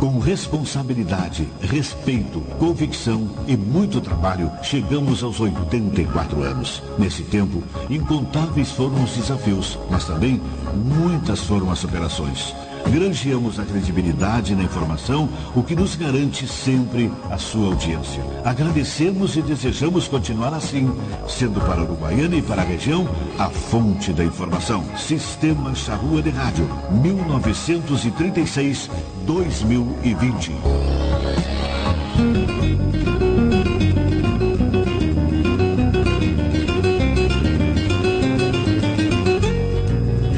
Com responsabilidade, respeito, convicção e muito trabalho, chegamos aos 84 anos. Nesse tempo, incontáveis foram os desafios, mas também muitas foram as superações. Granjeamos a credibilidade na informação, o que nos garante sempre a sua audiência. Agradecemos e desejamos continuar assim, sendo para a Uruguaiana e para a região a fonte da informação. Sistema Charrua de Rádio, 1936-2020.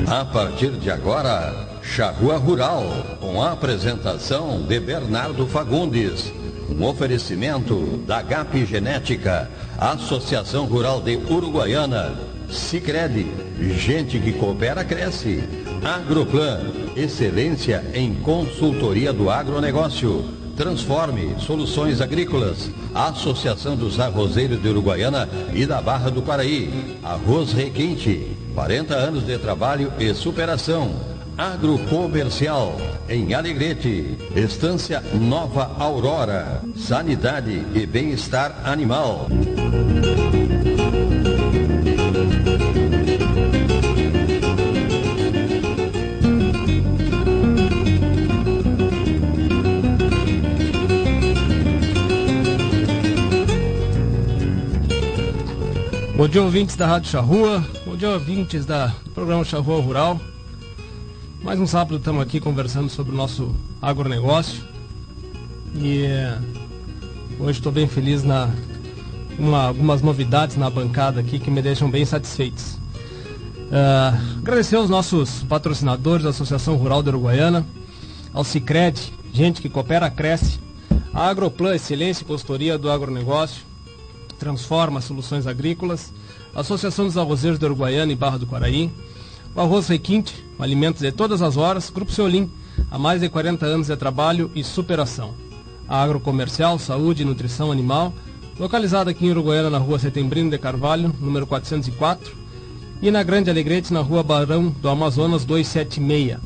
A partir de agora, Charrua Rural, com a apresentação de Bernardo Fagundes. Um oferecimento da GAP Genética, Associação Rural de Uruguaiana, Sicredi, gente que coopera cresce. Agroplan, excelência em consultoria do agronegócio. Transforme Soluções Agrícolas, Associação dos Arrozeiros de Uruguaiana e da Barra do Paraí. Arroz Requinte, 40 anos de trabalho e superação. Agrocomercial, em Alegrete, Estância Nova Aurora, Sanidade e Bem-Estar Animal. Bom dia, ouvintes da Rádio Charrua. Bom dia, ouvintes da, programa Charrua Rural. Mais um sábado estamos aqui conversando sobre o nosso agronegócio. E eh, hoje estou bem feliz na uma, algumas novidades na bancada aqui que me deixam bem satisfeitos. Uh, agradecer aos nossos patrocinadores da Associação Rural da Uruguaiana, ao Cicred, gente que coopera, cresce, a Agroplan, excelência e consultoria do agronegócio, transforma soluções agrícolas, a Associação dos Arrozeiros da Uruguaiana e Barra do Quaraí, o Arroz Requinte, alimentos de todas as horas, Grupo Seolim, há mais de 40 anos de trabalho e superação. A Agrocomercial, Saúde e Nutrição Animal, localizada aqui em Uruguaiana na rua Setembrino de Carvalho, número 404, e na Grande Alegrete, na rua Barão do Amazonas 276.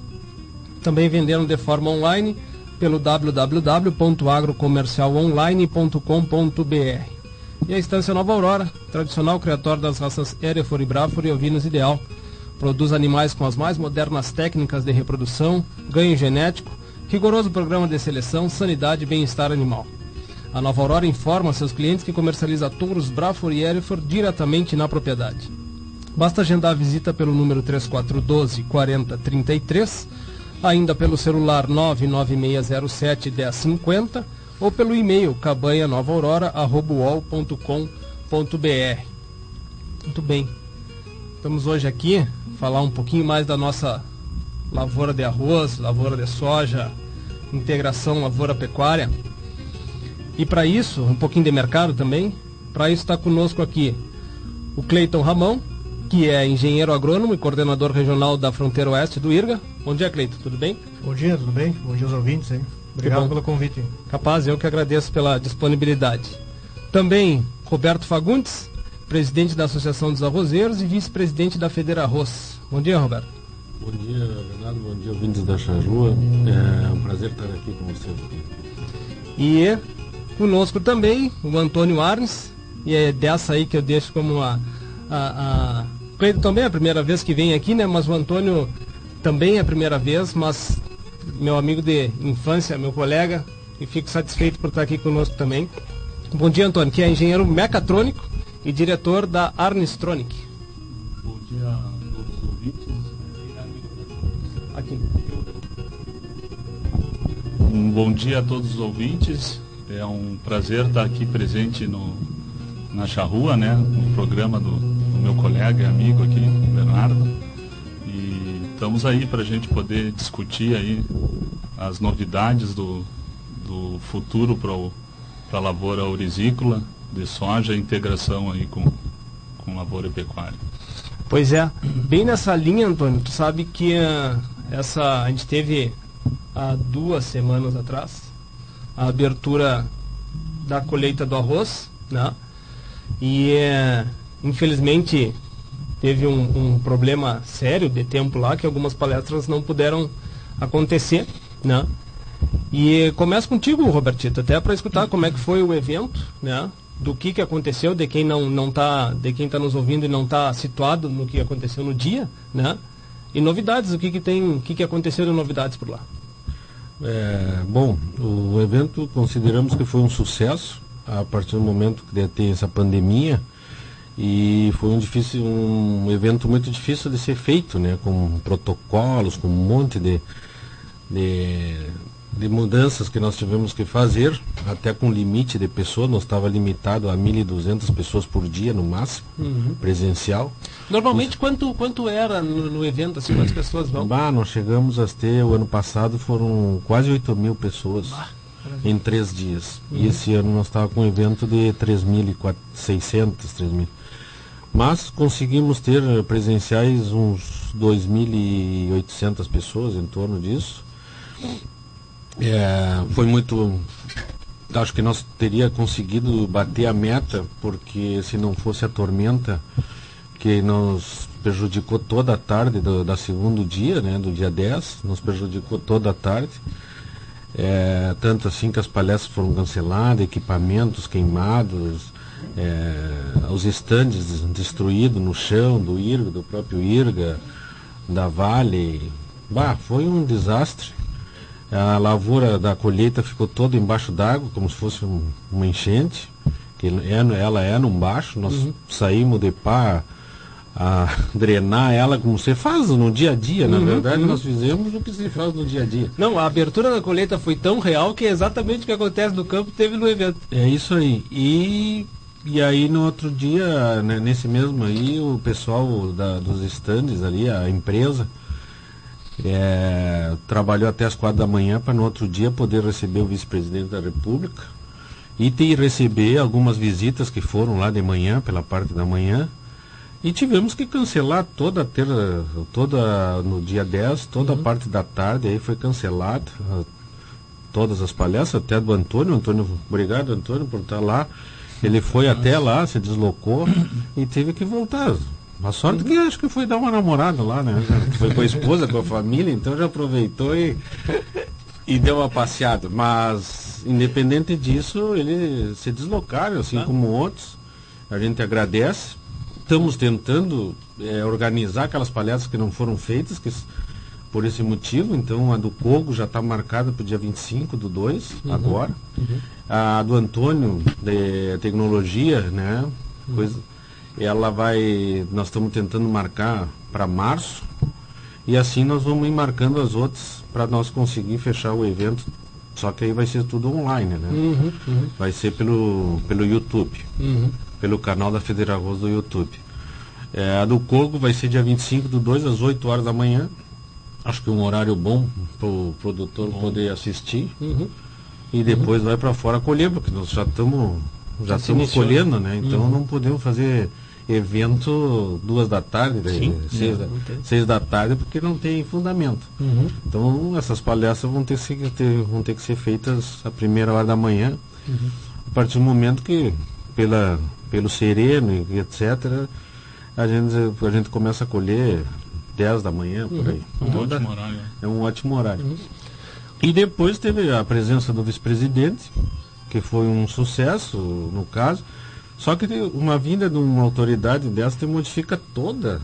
Também vendendo de forma online pelo www.agrocomercialonline.com.br. E a Estância Nova Aurora, tradicional criatório das raças Hereford e Braford e Ovinos Ideal, produz animais com as mais modernas técnicas de reprodução, ganho genético, rigoroso programa de seleção, sanidade e bem-estar animal. A Nova Aurora informa seus clientes que comercializa touros Braford e Hereford diretamente na propriedade. Basta agendar a visita pelo número 3412 4033, ainda pelo celular 99607 1050 ou pelo e-mail cabanhanovaaurora.com.br. Muito bem. Estamos hoje aqui falar um pouquinho mais da nossa lavoura de arroz, lavoura de soja, integração lavoura pecuária. E para isso, um pouquinho de mercado também, para isso está conosco aqui o Cleiton Ramão, que é engenheiro agrônomo e coordenador regional da fronteira oeste do IRGA. Bom dia, Cleiton, tudo bem? Bom dia, tudo bem? Bom dia aos ouvintes hein? Obrigado pelo convite. Capaz, eu que agradeço pela disponibilidade. Também Roberto Fagundes, presidente da Associação dos Arrozeiros e vice-presidente da Federa Arroz. Bom dia, Roberto. Bom dia, Bernardo. Bom dia, ouvintes da Charrua. É um prazer estar aqui com vocês. Aqui. E conosco também o Antônio Arnes, e é dessa aí que eu deixo como a. a, a... Cleiton também é a primeira vez que vem aqui, né? Mas o Antônio também é a primeira vez, mas meu amigo de infância, meu colega, e fico satisfeito por estar aqui conosco também. Bom dia, Antônio, que é engenheiro mecatrônico e diretor da Arnistronic. Bom dia Um bom dia a todos os ouvintes. É um prazer estar aqui presente no, na Charrua, né? No programa do, do meu colega e amigo aqui, Bernardo. E estamos aí para a gente poder discutir aí as novidades do, do futuro para a lavoura aurizícola de soja, integração aí com, com lavoura e pecuária. Pois é, bem nessa linha, Antônio, tu sabe que uh, essa a gente teve há duas semanas atrás a abertura da colheita do arroz, né? E uh, infelizmente teve um, um, problema sério de tempo lá que algumas palestras não puderam acontecer, né? E começa contigo, Robertito, até para escutar como é que foi o evento, né? Do que, que aconteceu, de quem não, não tá, de quem está nos ouvindo e não está situado no que aconteceu no dia, né? E novidades, o que, que tem, o que, que aconteceu de novidades por lá? É, bom, o evento consideramos que foi um sucesso a partir do momento que tem essa pandemia e foi um difícil um evento muito difícil de ser feito né com protocolos com um monte de, de, de mudanças que nós tivemos que fazer até com limite de pessoas nós estava limitado a 1.200 pessoas por dia no máximo uhum. presencial normalmente quanto quanto era no, no, evento assim quantas pessoas vão bah, nós chegamos a ter o ano passado foram quase 8 mil pessoas bah em três dias. Uhum. E esse ano nós estávamos com um evento de 3.600, 3.000. Mas conseguimos ter presenciais uns 2.800 pessoas em torno disso. É, foi muito. Acho que nós teria conseguido bater a meta, porque se não fosse a tormenta que nos prejudicou toda a tarde do, da segundo dia, né, do dia 10, nos prejudicou toda a tarde. É, tanto assim que as palestras foram canceladas, equipamentos queimados, é, os estandes destruídos no chão do IRGA, do próprio IRGA, da Vale. Bah, foi um desastre. A lavoura da colheita ficou toda embaixo d'água, como se fosse um, uma enchente. Que é, ela é num baixo, nós uhum. saímos de pá a drenar ela como você faz no dia a dia. Na uhum, verdade, uhum. nós fizemos o que se faz no dia a dia. Não, a abertura da colheita foi tão real que é exatamente o que acontece no campo teve no evento. É isso aí. E, e aí no outro dia, né, nesse mesmo aí, o pessoal da, dos estandes ali, a empresa, é, trabalhou até as quatro da manhã para no outro dia poder receber o vice-presidente da República e ter, receber algumas visitas que foram lá de manhã, pela parte da manhã e tivemos que cancelar toda a terça, toda no dia 10, toda uhum. a parte da tarde aí foi cancelada. Todas as palestras, até do Antônio. Antônio, obrigado Antônio por estar lá. Ele foi Nossa. até lá, se deslocou e teve que voltar. A sorte que acho que foi dar uma namorada lá, né? Foi com a esposa, com a família, então já aproveitou e, e deu uma passeada. Mas, independente disso, eles se deslocaram, assim ah. como outros. A gente agradece estamos tentando é, organizar aquelas palestras que não foram feitas, que, por esse motivo. Então, a do Cogo já está marcada para o dia 25 do 2, uhum. agora. Uhum. A do Antônio, de tecnologia, né? Uhum. Ela vai. Nós estamos tentando marcar para março. E assim nós vamos ir marcando as outras para nós conseguir fechar o evento. Só que aí vai ser tudo online, né? Uhum, uhum. Vai ser pelo, pelo YouTube. Uhum pelo canal da Federal Arroz do YouTube. É, a do Corgo vai ser dia 25 do 2 às 8 horas da manhã. Acho que é um horário bom para o produtor bom. poder assistir. Uhum. E depois vai para fora colher, porque nós já estamos já estamos colhendo, né? Então uhum. não podemos fazer evento duas da tarde, Sim, seis, da, seis da tarde, porque não tem fundamento. Uhum. Então essas palestras vão ter, ter, vão ter que ser feitas a primeira hora da manhã, uhum. a partir do momento que pela pelo sereno e etc., a gente, a gente começa a colher 10 da manhã, por aí. Uhum. Um então, ótimo horário. É um ótimo horário. Uhum. E depois teve a presença do vice-presidente, que foi um sucesso no caso. Só que uma vinda de uma autoridade dessa te modifica toda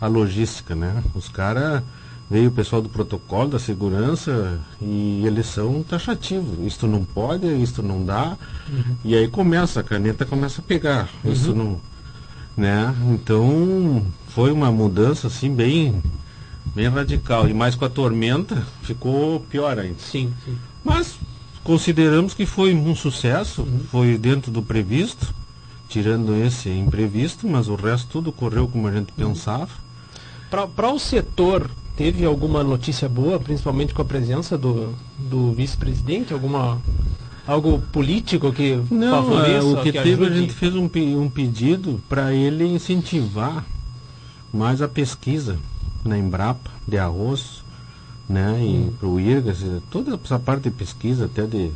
a logística, né? Os caras veio o pessoal do protocolo da segurança e eles são taxativos. Isto não pode, isto não dá. Uhum. E aí começa, a caneta começa a pegar. Uhum. Isso não. Né? Então foi uma mudança assim bem, bem radical. E mais com a tormenta ficou pior ainda. Sim, sim. Mas consideramos que foi um sucesso, uhum. foi dentro do previsto, tirando esse imprevisto, mas o resto tudo correu como a gente pensava. Para o setor teve alguma notícia boa, principalmente com a presença do, do vice-presidente? Alguma algo político que não favoreça, o que, que teve ajude? a gente fez um, um pedido para ele incentivar mais a pesquisa na Embrapa de arroz né e para o IRGAS toda essa parte de pesquisa até de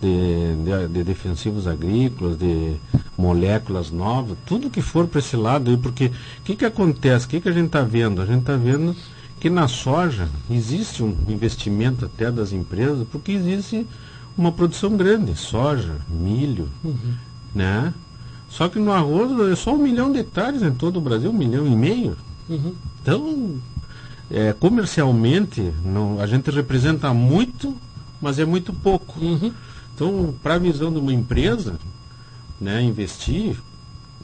de, de, de, defensivos agrícolas, de moléculas novas, tudo que for para esse lado aí, porque o que, que acontece? O que, que a gente está vendo? A gente está vendo que na soja existe um investimento até das empresas, porque existe uma produção grande, soja, milho, uhum. né? Só que no arroz é só um milhão de hectares em todo o Brasil, um milhão e meio. Uhum. Então, é, comercialmente, não, a gente representa muito, mas é muito pouco. Uhum. Então, para a visão de uma empresa, né, investir,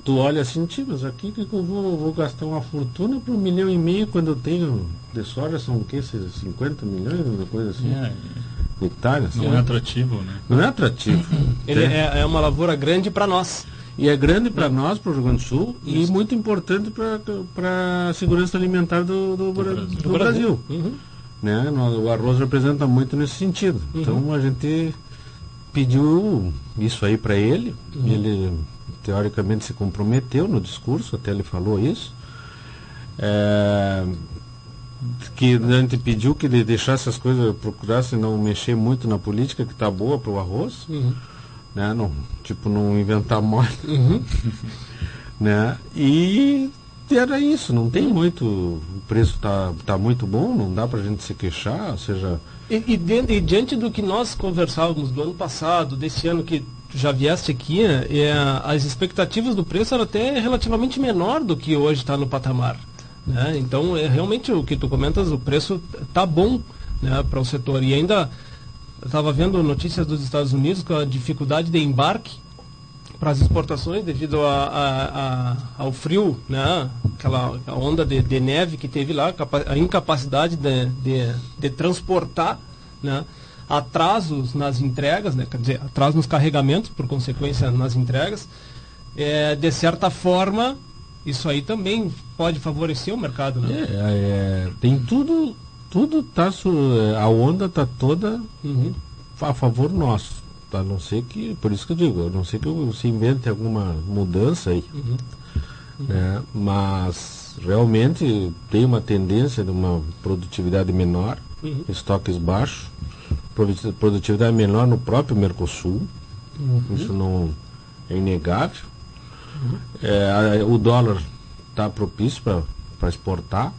tu olha assim, tipo, mas aqui que eu vou, vou gastar uma fortuna para um milhão e meio quando eu tenho de soja são o quê? 50 milhões, uma coisa assim. É, hectares. Não é atrativo, né? Não é atrativo. Ele é, é uma lavoura grande para nós. E é grande para nós, para o Rio Grande do Sul, Isso. e muito importante para a segurança alimentar do, do, do Brasil. Do Brasil. Uhum. Né? O arroz representa muito nesse sentido. Uhum. Então a gente pediu isso aí para ele, uhum. ele teoricamente se comprometeu no discurso, até ele falou isso. É, que a gente pediu que ele deixasse as coisas, procurasse não mexer muito na política, que está boa para o arroz, uhum. Né? não, tipo, não inventar moda. Uhum. né? E era isso, não tem muito, o preço está tá muito bom, não dá para a gente se queixar, ou seja... E, e, de, e, diante do que nós conversávamos do ano passado, desse ano que já vieste aqui, é, as expectativas do preço eram até relativamente menor do que hoje está no patamar. Né? Então, é realmente o que tu comentas, o preço tá bom né, para o setor. E ainda estava vendo notícias dos Estados Unidos com a dificuldade de embarque para as exportações devido a, a, a, ao frio, né? aquela onda de, de, neve que teve lá, a incapacidade de, de, de transportar, né? atrasos nas entregas, né? quer dizer, atrasos nos carregamentos, por consequência nas entregas, é, de certa forma isso aí também pode favorecer o mercado, né? É, é, tem tudo, tudo tá, a onda tá toda uhum. a favor nosso. A não ser que, por isso que eu digo, a não ser que se invente alguma mudança aí. Uhum. Né? Mas realmente tem uma tendência de uma produtividade menor, uhum. estoques baixos, produtividade menor no próprio Mercosul. Uhum. Isso não é inegável. É, o dólar está propício para exportar.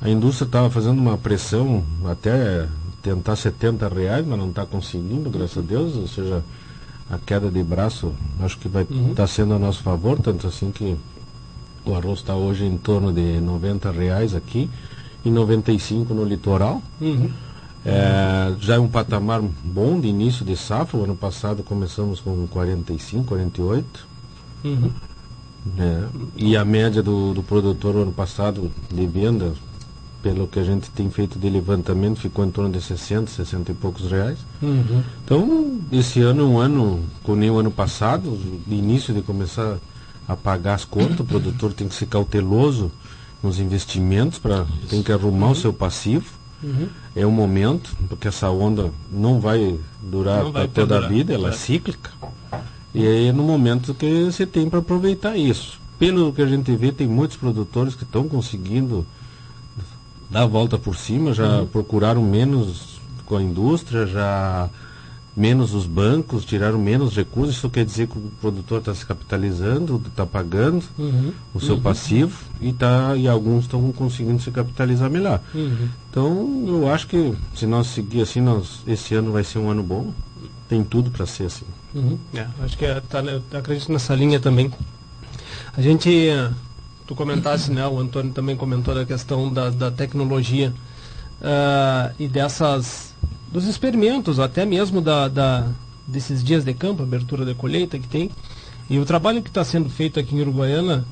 A indústria estava fazendo uma pressão até tentar 70 reais, mas não está conseguindo, graças a Deus. Ou seja, a queda de braço acho que vai estar uhum. tá sendo a nosso favor, tanto assim que o arroz está hoje em torno de 90 reais aqui e 95 no litoral. Uhum. É, já é um patamar bom de início de safra. O ano passado começamos com 45, 48. Uhum. Né? E a média do, do produtor ano passado de venda, pelo que a gente tem feito de levantamento, ficou em torno de 60, 60 e poucos reais. Uhum. Então, esse ano é um ano, como nem o ano passado, de início de começar a pagar as contas, o produtor tem que ser cauteloso nos investimentos, para tem que arrumar uhum. o seu passivo. Uhum. É um momento, porque essa onda não vai durar não vai toda a vida, ela é cíclica. E aí é no momento que você tem para aproveitar isso. Pelo que a gente vê, tem muitos produtores que estão conseguindo dar a volta por cima, já uhum. procuraram menos com a indústria, já menos os bancos, tiraram menos recursos, isso quer dizer que o produtor está se capitalizando, está pagando uhum. o seu uhum. passivo e, tá, e alguns estão conseguindo se capitalizar melhor. Uhum. Então eu acho que se nós seguir assim, nós, esse ano vai ser um ano bom, tem tudo para ser assim. Uhum. É, acho que é, tá, eu acredito nessa linha também. A gente, tu comentasse, né, o Antônio também comentou da questão da, da tecnologia uh, e dessas, dos experimentos, até mesmo da, da, desses dias de campo, abertura de colheita que tem. E o trabalho que está sendo feito aqui em Uruguaiana,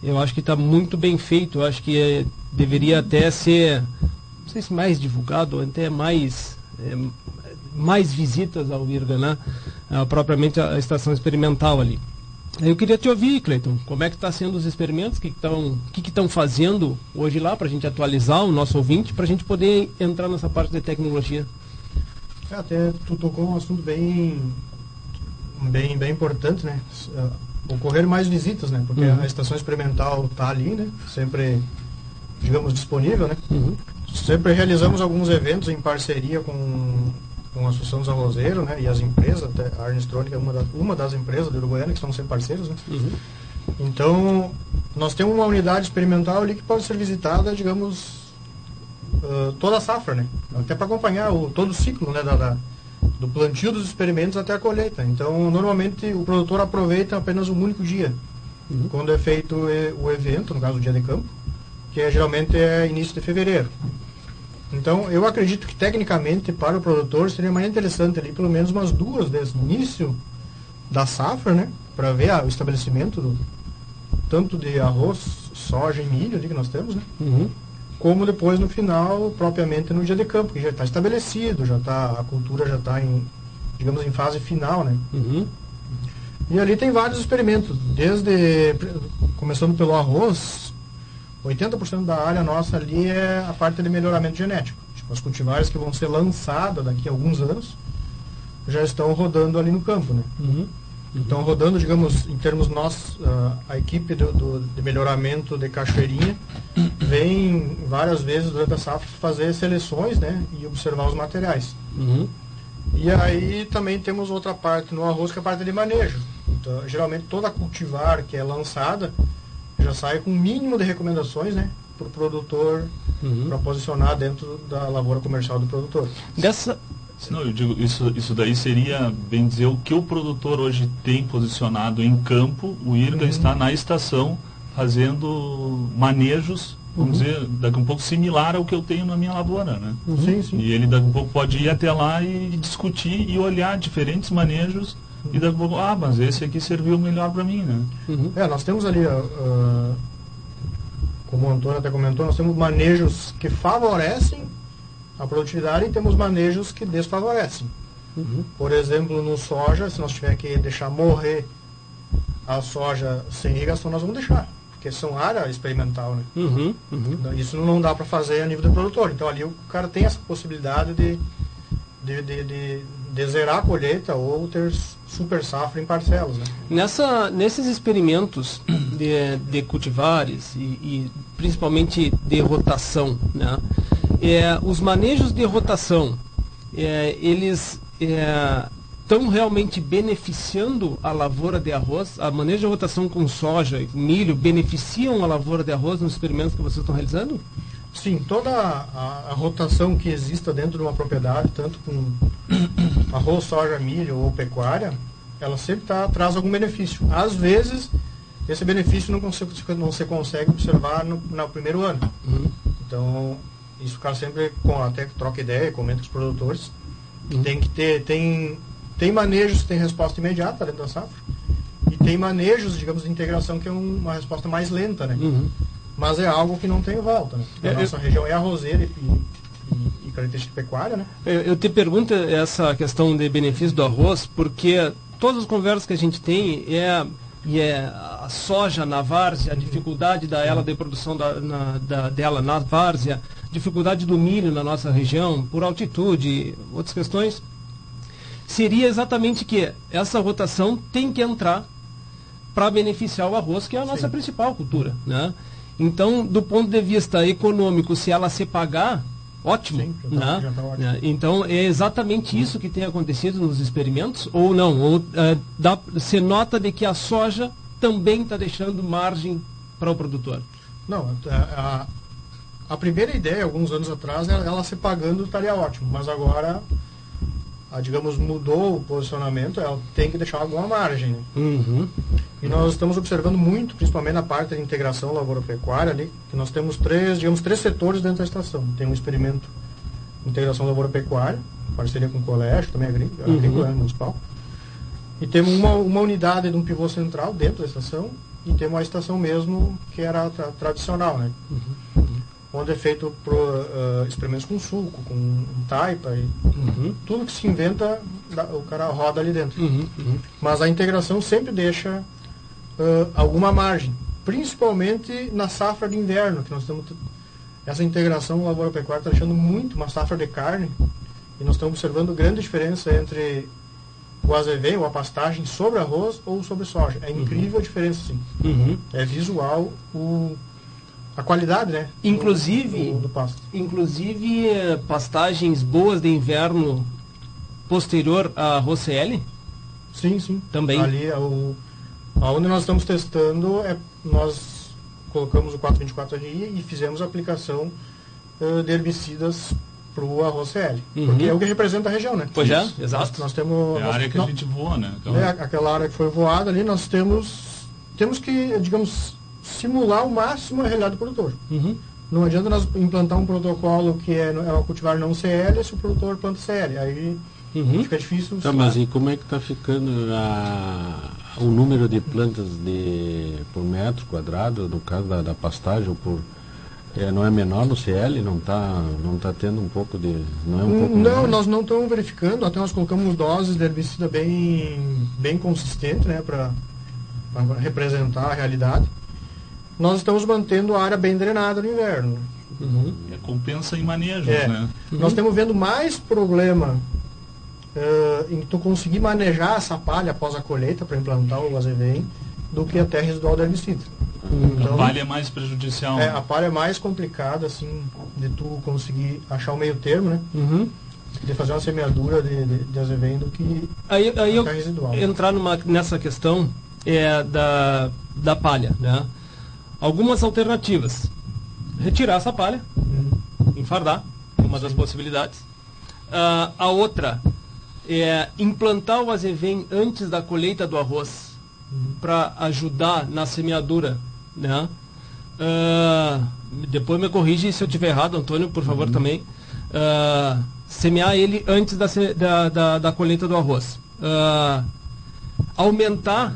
eu acho que está muito bem feito. Eu acho que é, deveria até ser, não sei se mais divulgado, até mais é, mais visitas ao IRGA, né? Uh, propriamente a, a, estação experimental ali. Eu queria te ouvir, Cleiton, como é que está sendo os experimentos, o que estão que que fazendo hoje lá para a gente atualizar o nosso ouvinte, para a gente poder entrar nessa parte de tecnologia. É, até tu tocou um assunto bem, bem, bem importante, né? Uh, ocorrer mais visitas, né? Porque uhum. a estação experimental está ali, né? Sempre, digamos, disponível, né? Uhum. Sempre realizamos alguns eventos em parceria com com a Associação dos Arrozeiros, né, e as empresas, até a Arnestronic é uma, da, uma das empresas do Uruguaiana que estão sendo parceiros, né. Uhum. Então, nós temos uma unidade experimental ali que pode ser visitada, digamos, uh, toda a safra, né? Até para acompanhar o, todo o ciclo, né? Da, da, do plantio dos experimentos até a colheita. Então, normalmente o produtor aproveita apenas um único dia, uhum. quando é feito o evento, no caso o dia de campo, que é, geralmente é início de fevereiro. Então, eu acredito que tecnicamente para o produtor seria mais interessante ali pelo menos umas duas vezes no início da safra, né? Para ver ah, o estabelecimento do, tanto de arroz, soja e milho ali que nós temos, né? Uhum. Como depois no final, propriamente no dia de campo, que já está estabelecido, já tá, a cultura já está em, digamos, em fase final, né? Uhum. E ali tem vários experimentos, desde, começando pelo arroz, 80% da área nossa ali é a parte de melhoramento genético. Tipo, as cultivares que vão ser lançadas daqui a alguns anos já estão rodando ali no campo, né? Uhum. Então, rodando, digamos, em termos nós, uh, a equipe do, do, de melhoramento de Cachoeirinha vem várias vezes durante a safra fazer seleções, né? E observar os materiais. Uhum. E aí também temos outra parte no arroz, que é a parte de manejo. Então, geralmente toda cultivar que é lançada já sai com o mínimo de recomendações, né? Para o produtor, uhum. para posicionar dentro da lavoura comercial do produtor. Dessa, não, eu digo, isso, isso daí seria, bem dizer, o que o produtor hoje tem posicionado em campo, o IRGA uhum. está na estação fazendo manejos, vamos uhum. dizer, daqui a um pouco similar ao que eu tenho na minha lavoura, né? Uhum. Sim, sim. E ele daqui a um pouco pode ir até lá e discutir e olhar diferentes manejos e daqui a pouco, ah, mas esse aqui serviu melhor para mim, né? Uhum. É, nós temos ali, uh, como o Antônio até comentou, nós temos manejos que favorecem a produtividade e temos manejos que desfavorecem. Uhum. Por exemplo, no soja, se nós tiver que deixar morrer a soja sem irrigação, nós vamos deixar. Porque são área experimental, né? Uhum. Uhum. Então, isso não dá para fazer a nível do produtor. Então ali o cara tem essa possibilidade de, de, de, de, de zerar a colheita ou ter super safra em parcelas. Né? Nessa, nesses experimentos de, de cultivares e, e principalmente de rotação, né? é, os manejos de rotação, é, eles estão é, realmente beneficiando a lavoura de arroz? A manejo de rotação com soja e milho beneficiam a lavoura de arroz nos experimentos que vocês estão realizando? Sim, toda a, a, rotação que exista dentro de uma propriedade, tanto com arroz, soja, milho ou pecuária, ela sempre tá, traz algum benefício. Às vezes, esse benefício não, consegue, não se consegue observar no, no primeiro ano. Uhum. Então, isso o cara sempre com, até troca ideia, comenta com os produtores. Uhum. Tem que ter, tem, tem manejos que tem resposta imediata dentro da safra. E tem manejos, digamos, de integração que é um, uma resposta mais lenta, né? Uhum. Mas é algo que não tem volta, né? A é, nossa eu... região é arrozeira e, e, e característica pecuária, né? Eu, eu te pergunto essa questão de benefício do arroz, porque todas as conversas que a gente tem é e é a soja na várzea, a dificuldade da ela de produção da, na, da, dela na várzea, dificuldade do milho na nossa região, por altitude, outras questões, seria exatamente que essa rotação tem que entrar para beneficiar o arroz, que é a nossa Sim. principal cultura. Né? Então, do ponto de vista econômico, se ela se pagar, ótimo. Sim, já tá, né? já tá ótimo. Né? Então, é exatamente isso que tem acontecido nos experimentos, ou não? Ou é, dá, você nota de que a soja também está deixando margem para o produtor? Não, a, a primeira ideia, alguns anos atrás, ela, ela se pagando estaria ótimo, mas agora, a, digamos, mudou o posicionamento, ela tem que deixar alguma margem. Né? Uhum. E nós estamos observando muito, principalmente na parte de integração lavoura-pecuária ali, que nós temos três, digamos, três setores dentro da estação. Tem um experimento de integração lavoura-pecuária, parceria com o colégio, também agrícola, uhum. agrícola né, municipal. E temos uma, uma unidade de um pivô central dentro da estação e temos a estação mesmo que era tra tradicional, né? Uhum onde é feito pro, uh, experimentos com suco, com taipa, e uhum. tudo que se inventa, o cara roda ali dentro. Uhum, uhum. Mas a integração sempre deixa uh, alguma margem, principalmente na safra de inverno, que nós temos essa integração lavoura-pecuária está deixando muito uma safra de carne, e nós estamos observando grande diferença entre o azevém ou a pastagem sobre arroz ou sobre soja. É uhum. incrível a diferença, sim. Uhum. É visual o a qualidade, né? Inclusive, do, do, pasto. inclusive eh, pastagens boas de inverno posterior à Rocel? Sim, sim. Também. Ali, é o, aonde nós estamos testando, é, nós colocamos o 424RI e fizemos a aplicação uh, de herbicidas para o arroz CL. Uhum. Porque é o que representa a região, né? Pois é, exato. nós temos... É a nós- área que nós- a gente voa, né? Então, é, aquela área que foi voada ali, nós temos, temos que, digamos, simular ao máximo a realidade do produtor. Uhum. Não adianta nós implantar um protocolo que é, é uma cultivar não CL se o produtor planta CL. Aí Uhum. fica difícil. Tá, mas e como é que está ficando a- o número de plantas de, por metro quadrado, no caso da, da pastagem, ou por, é, não é menor no CL? Não está não tá tendo um pouco de... Não é um pouco Não, menor? nós não estamos verificando, até nós colocamos doses de herbicida bem, bem consistente, né, para representar a realidade. Nós estamos mantendo a área bem drenada no inverno. Uhum. é, compensa em manejos, É. né? Nós estamos vendo mais problema eh, em tu conseguir manejar essa palha após a colheita para implantar o azevém do que até residual do herbicida. a palha é mais prejudicial. é, né? a palha é mais complicada, assim, de tu conseguir achar o meio termo, né? Uhum. De fazer uma semeadura de, de, de azevém do que Aí, aí eu Fica residual. entrar numa, nessa questão é, da, da palha, né? Algumas alternativas. Retirar essa palha, enfardar, uma das possibilidades. Ah, a outra é implantar o azevém antes da colheita do arroz para ajudar na semeadura, né? Ah, depois me corrige se eu estiver errado, Antônio, por favor, também. Ah, semear ele antes da, da, da, da colheita do arroz. Ah, aumentar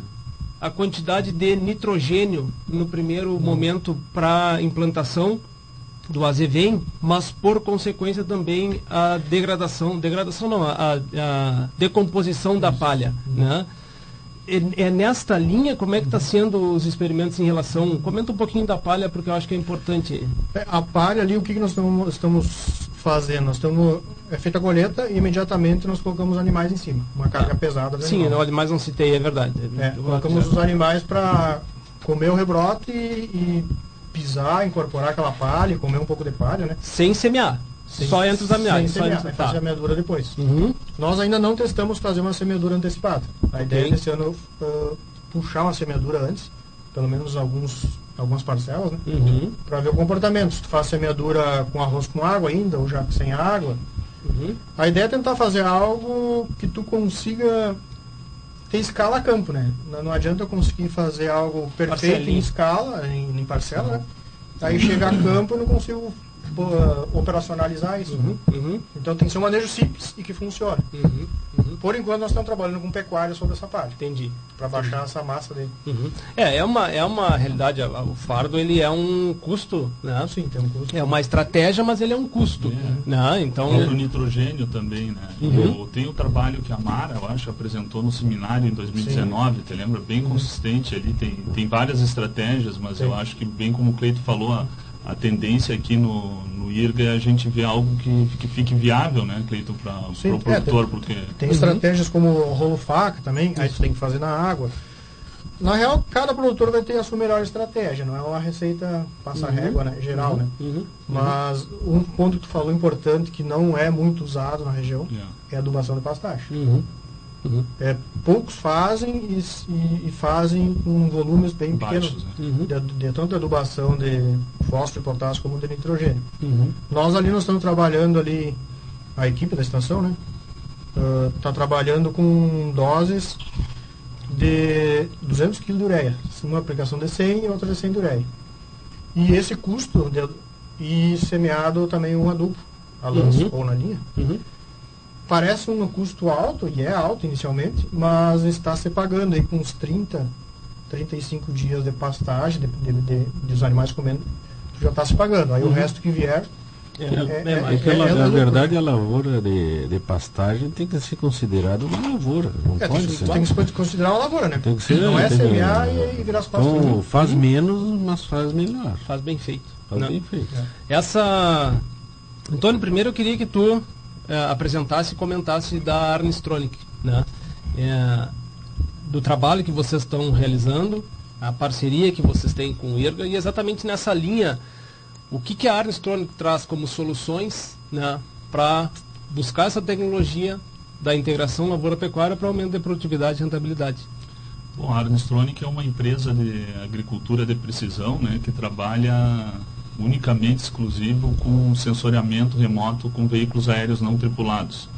a quantidade de nitrogênio no primeiro momento para implantação do azevém, mas por consequência também a degradação, degradação não, a, a decomposição da palha, né? É, é nesta linha como é que está sendo os experimentos em relação? Comenta um pouquinho da palha porque eu acho que é importante. É, A palha ali, o que, que nós estamos, estamos fazendo? Nós estamos. É feita a colheita e imediatamente nós colocamos animais em cima. Uma carga pesada. do Sim, animal. mas não citei, é verdade. É, colocamos os animais para comer o rebrote e, e pisar, incorporar aquela palha, comer um pouco de palha, né? Sem semear. Sem- só entre os sem animais. Só semear, entre, tá. fazer a semeadura depois. Uhum. Nós ainda não testamos fazer uma semeadura antecipada. A ideia é desse ano uh, puxar uma semeadura antes, pelo menos alguns, algumas parcelas, né? Uhum. Para ver o comportamento. Se tu faz semeadura com arroz com água ainda, ou já sem água. Uhum. A ideia é tentar fazer algo que tu consiga ter escala a campo, né? Não, adianta eu conseguir fazer algo perfeito Parcelinha. em escala, em, em parcela, né? Aí chega a campo e não consigo operacionalizar isso. né? Uhum. Então tem que ser um manejo simples e que funcione. Uhum. Uhum. Por enquanto nós estamos trabalhando com pecuária sobre essa parte, Entendi. para baixar essa massa dele. Uhum. É, é uma, é uma realidade, o fardo ele é um custo, né? Sim, tem um custo. É uma estratégia, mas ele é um custo, É. né? Então, O próprio nitrogênio também, né? Uhum. Eu- Tem o trabalho que a Mara, eu acho, apresentou no seminário em 2019, te lembra? Bem consistente ali, tem, tem várias estratégias, mas Sim. eu acho que, bem como o Cleito falou, a, a tendência aqui no, no IRGA é a gente ver algo que, que fique viável, né, Cleito, para o Sim, é, produtor, porque... Tem estratégias como rolo faca também, aí tu tem que fazer na água. Na real, cada produtor vai ter a sua melhor estratégia, não é uma receita passa-régua, né, geral, né? uhum. Mas um ponto que tu falou importante que não é muito usado na região Yeah. é a adubação de pastagem. Uhum. É, poucos fazem e, e- e fazem com volumes bem pequenos, Baixos, né? Uhum. de, de tanto de adubação de fósforo e potássio como de nitrogênio. Uhum. Nós ali nós estamos trabalhando ali, a equipe da estação, né? Está trabalhando com doses de 200 kg de ureia. Uma aplicação de 100 e outra de 100 de ureia. E esse custo, de, e semeado também um adubo, a lança Uhum. ou na linha, Uhum. Parece um custo alto, e é alto inicialmente, mas está se pagando aí com uns 30, 35 dias de pastagem, de, de, de, de os animais comendo, tu já está se pagando. Aí o resto que vier É, É, é, é, ela- é na lucro. verdade, a lavoura de, de pastagem tem que ser considerada uma lavoura. Não É, pode tem, ser. tem que se considerar uma lavoura, né? Tem que ser, Não é semear e, e virar as costas. Então, faz menos, mas faz melhor. faz bem feito. Faz né? bem feito. Essa. Antônio, primeiro eu queria que tu eh, apresentasse e comentasse da Arnistronic, né? Eh, do trabalho que vocês estão realizando, a parceria que vocês têm com o IRGA e exatamente nessa linha, o que, que a Arnistronic traz como soluções né, para buscar essa tecnologia da integração lavoura-pecuária para aumento de produtividade e rentabilidade. Bom, a Armstronic é uma empresa de agricultura de precisão, né, que trabalha unicamente exclusivo com sensoriamento remoto com veículos aéreos não tripulados.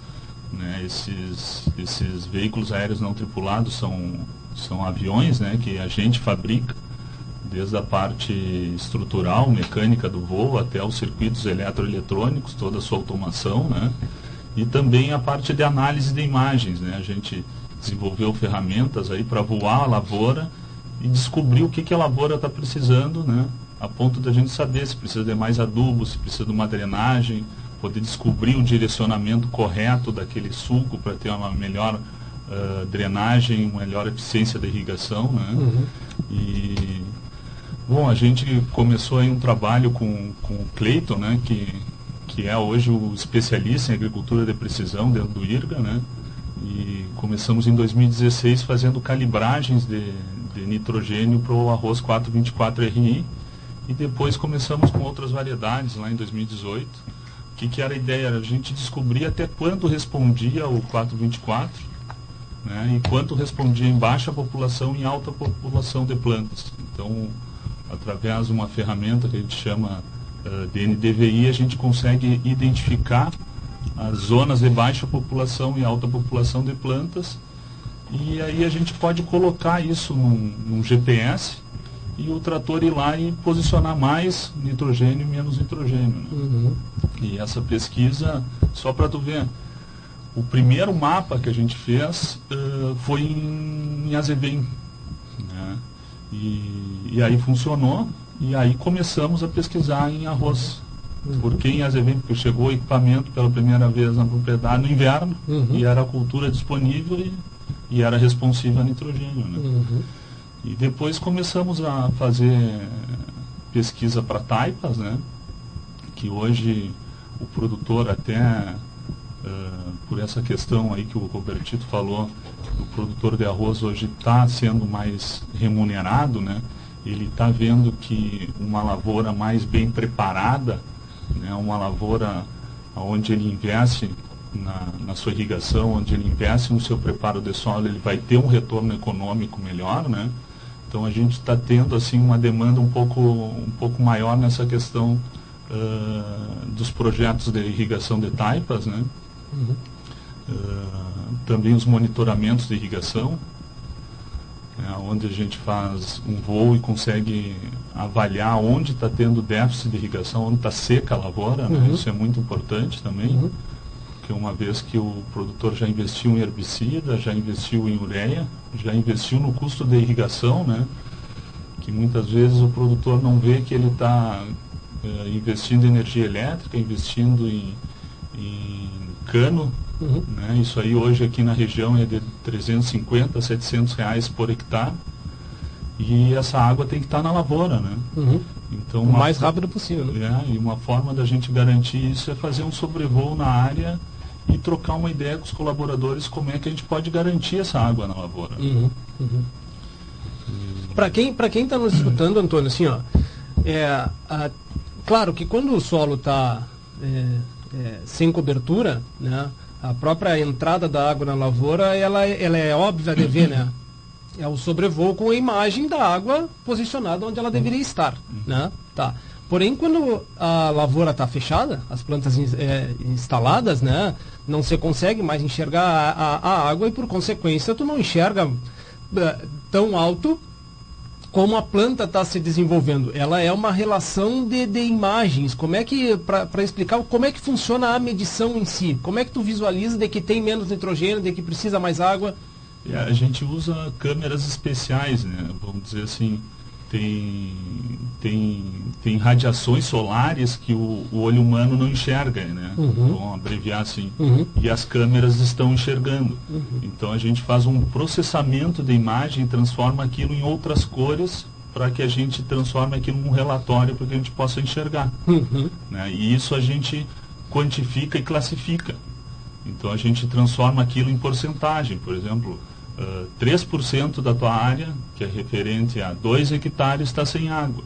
Né? Esses, esses veículos aéreos não tripulados são, são aviões né, que a gente fabrica, desde a parte estrutural, mecânica do voo, até os circuitos eletroeletrônicos, toda a sua automação, né? e também a parte de análise de imagens. Né? A gente desenvolveu ferramentas aí para voar a lavoura e descobrir o que, que a lavoura está precisando, né? A ponto da gente saber se precisa de mais adubo, se precisa de uma drenagem, poder descobrir o direcionamento correto daquele suco para ter uma melhor uh, drenagem, uma melhor eficiência da irrigação. Né? Uhum. E, bom, a gente começou aí um trabalho com, com o Cleiton, né? que, que é hoje o especialista em agricultura de precisão dentro do IRGA, né? E começamos em 2016 fazendo calibragens de, de nitrogênio para o arroz 424RI e depois começamos com outras variedades lá em 2018. O que, que era a ideia? Era a gente descobrir até quanto respondia o 424 né, e quanto respondia em baixa população e em alta população de plantas. Então, através de uma ferramenta que a gente chama uh, de NDVI, a gente consegue identificar as zonas de baixa população e alta população de plantas. E aí a gente pode colocar isso num, num GPS e o trator ir lá e posicionar mais nitrogênio e menos nitrogênio. Né? Uhum. E essa pesquisa, só para tu ver, o primeiro mapa que a gente fez uh, foi em, em Azevém. Né? E, e aí funcionou, e aí começamos a pesquisar em arroz. Uhum. Porque em Azevém, porque chegou o equipamento pela primeira vez na propriedade no inverno, uhum. e era a cultura disponível e, e era responsiva a nitrogênio. Né? E depois começamos a fazer pesquisa para taipas, né? Que hoje o produtor até uh, por essa questão aí que o Robertito falou, o produtor de arroz hoje está sendo mais remunerado, né? Ele está vendo que uma lavoura mais bem preparada, né? Uma lavoura onde ele investe na, na, sua irrigação, onde ele investe no seu preparo de solo, ele vai ter um retorno econômico melhor, né? Então a gente está tendo assim uma demanda um pouco, um pouco maior nessa questão uh, dos projetos de irrigação de taipas, né? Uhum. Uh, também os monitoramentos de irrigação, né, onde a gente faz um voo e consegue avaliar onde está tendo déficit de irrigação, onde está seca a lavoura, né? uhum. né? isso é muito importante também. Uhum porque uma vez que o produtor já investiu em herbicida, já investiu em ureia, já investiu no custo de irrigação, né? Que muitas vezes o produtor não vê que ele está é, investindo em energia elétrica, investindo em, em cano, uhum. né? Isso aí hoje aqui na região é de 350 a 700 reais por hectare. E essa água tem que estar tá na lavoura, né? Uhum. Então, o mais rápido possível. Né? É, e uma forma da gente garantir isso é fazer um sobrevoo na área e trocar uma ideia com os colaboradores como é que a gente pode garantir essa água na lavoura. Uhum, uhum. Para quem para quem está nos escutando, Antônio, assim, ó, é, a, claro que quando o solo está é, é, sem cobertura, né, a própria entrada da água na lavoura, ela, ela é óbvia de ver, né? É o sobrevoo com a imagem da água posicionada onde ela deveria estar, né? Tá. Porém, quando a lavoura está fechada, as plantas é, instaladas, né, não se consegue mais enxergar a, a, a, água e, por consequência, tu não enxerga é, tão alto como a planta está se desenvolvendo. Ela é uma relação de, de imagens. Como é que, para explicar como é que funciona a medição em si, como é que tu visualiza de que tem menos nitrogênio, de que precisa mais água? É, a gente usa câmeras especiais, né? Vamos dizer assim, tem, tem, tem radiações solares que o, o olho humano não enxerga, né? Uhum. Vamos abreviar assim. Uhum. E as câmeras estão enxergando. Uhum. Então a gente faz um processamento da imagem e transforma aquilo em outras cores para que a gente transforme aquilo num relatório para que a gente possa enxergar. Uhum. Né? E isso a gente quantifica e classifica. Então a gente transforma aquilo em porcentagem. Por exemplo, uh, ah, 3% da tua área, que é referente a 2 hectares, está sem água.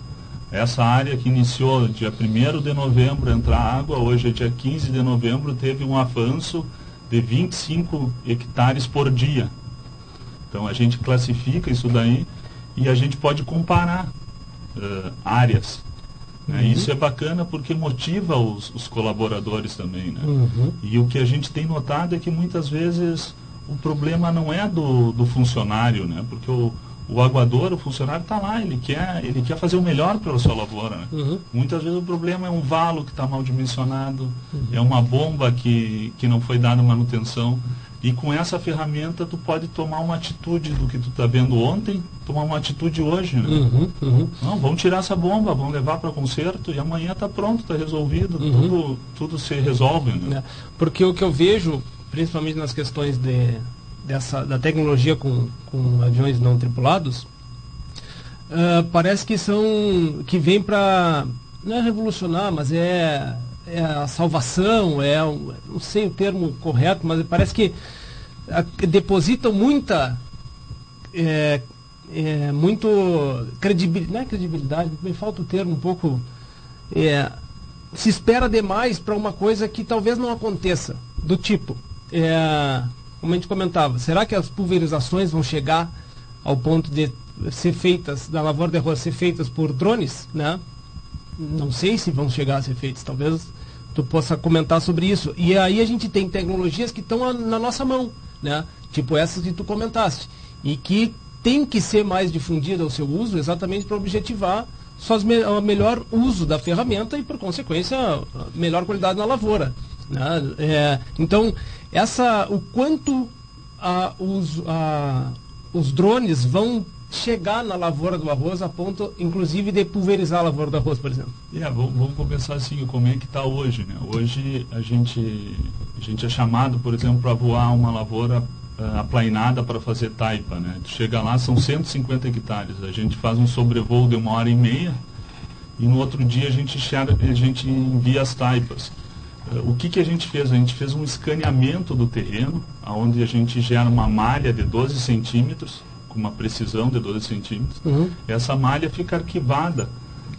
Essa área que iniciou dia 1 de novembro a entrar água, hoje é dia 15 de novembro, teve um avanço de 25 hectares por dia. Então a gente classifica isso daí e a gente pode comparar uh, áreas. Né? Isso é bacana porque motiva os, os colaboradores também. Né? Uhum. E o que a gente tem notado é que muitas vezes o problema não é do, do funcionário, né? porque o, o aguador, o funcionário está lá, ele quer, ele quer fazer o melhor pela sua lavoura. Né? Uhum. Muitas vezes o problema é um valo que está mal dimensionado, é uma bomba que, que não foi dada manutenção. E com essa ferramenta tu pode tomar uma atitude do que tu está vendo ontem, tomar uma atitude hoje. Né? Uhum, uhum. Não, vamos tirar essa bomba, vamos levar para conserto e amanhã está pronto, está resolvido, Uhum. tudo, tudo se resolve. Né? né? Porque o que eu vejo, principalmente nas questões de, dessa, da tecnologia com, com aviões não tripulados, ah, parece que são que vem para não é revolucionar, mas é, é a salvação, é não sei o termo correto, mas parece que ah, depositam muita é, é, muito credibilidade, não é credibilidade, me falta o termo um pouco é, se espera demais para uma coisa que talvez não aconteça. Do tipo, é, como a gente comentava, será que as pulverizações vão chegar ao ponto de ser feitas, da lavoura de arroz ser feitas por drones, né? Não sei se vão chegar a ser feitas, talvez tu possa comentar sobre isso. E aí a gente tem tecnologias que estão na nossa mão, né? Tipo essas que tu comentaste. E que tem que ser mais difundida o seu uso exatamente para objetivar me- o melhor uso da ferramenta e, por consequência, melhor qualidade na lavoura. né? É, então, essa, o quanto a- os, a- os drones vão chegar na lavoura do arroz a ponto, inclusive, de pulverizar a lavoura do arroz, por exemplo. É, vamos, vamos começar assim, como é que está hoje, né? Hoje a gente, a gente é chamado, por exemplo, para voar uma lavoura ah, aplainada para fazer taipa, né? Tu chega lá, são 150 hectares, a gente faz um sobrevoo de uma hora e meia e no outro dia a gente, enxerga- a gente envia as taipas. Ah, O que, que a gente fez? A gente fez um escaneamento do terreno, onde a gente gera uma malha de 12 centímetros, com uma precisão de 12 centímetros. Essa malha fica arquivada,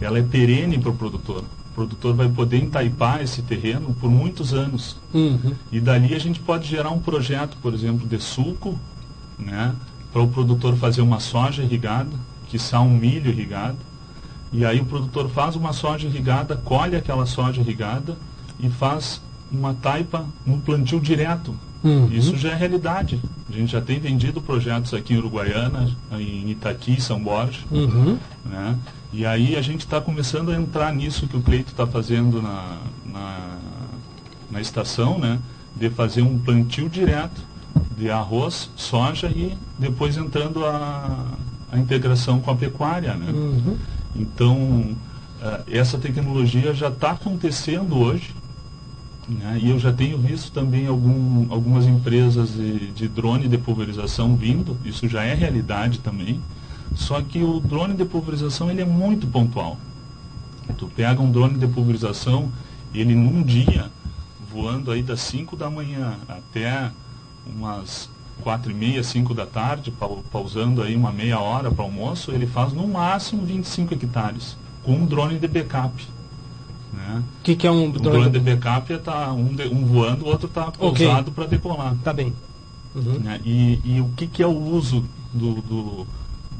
ela é perene para o produtor. O produtor vai poder entaipar esse terreno por muitos anos. Uhum. E dali a gente pode gerar um projeto, por exemplo, de suco, né, para o produtor fazer uma soja irrigada, quiçá um milho irrigado. E aí o produtor faz uma soja irrigada, colhe aquela soja irrigada e faz uma taipa no plantio direto. Uhum. Isso já é realidade. A gente já tem vendido projetos aqui em Uruguaiana, em Itaqui, São Borja. Uhum. Né? E aí a gente está começando a entrar nisso que o Cleito está fazendo na, na, na estação, né? de fazer um plantio direto de arroz, soja e depois entrando a, a integração com a pecuária. Né? Uhum. Então, eh, essa tecnologia já está acontecendo hoje. Né? E eu já tenho visto também algum, algumas empresas de, de drone de pulverização vindo, isso já é realidade também. Só que o drone de pulverização ele é muito pontual. Tu pega um drone de pulverização, ele num dia, voando aí das 5 da manhã até umas quatro e meia, 5 da tarde, pau- pausando aí uma meia hora para almoço, ele faz no máximo 25 hectares, com um drone de backup. Né? O que, que é um O drone? de backup é tá um, de- um voando, o outro está pousado para decolar. Tá bem. Uhum. né? E, e o que, que é o uso do, do,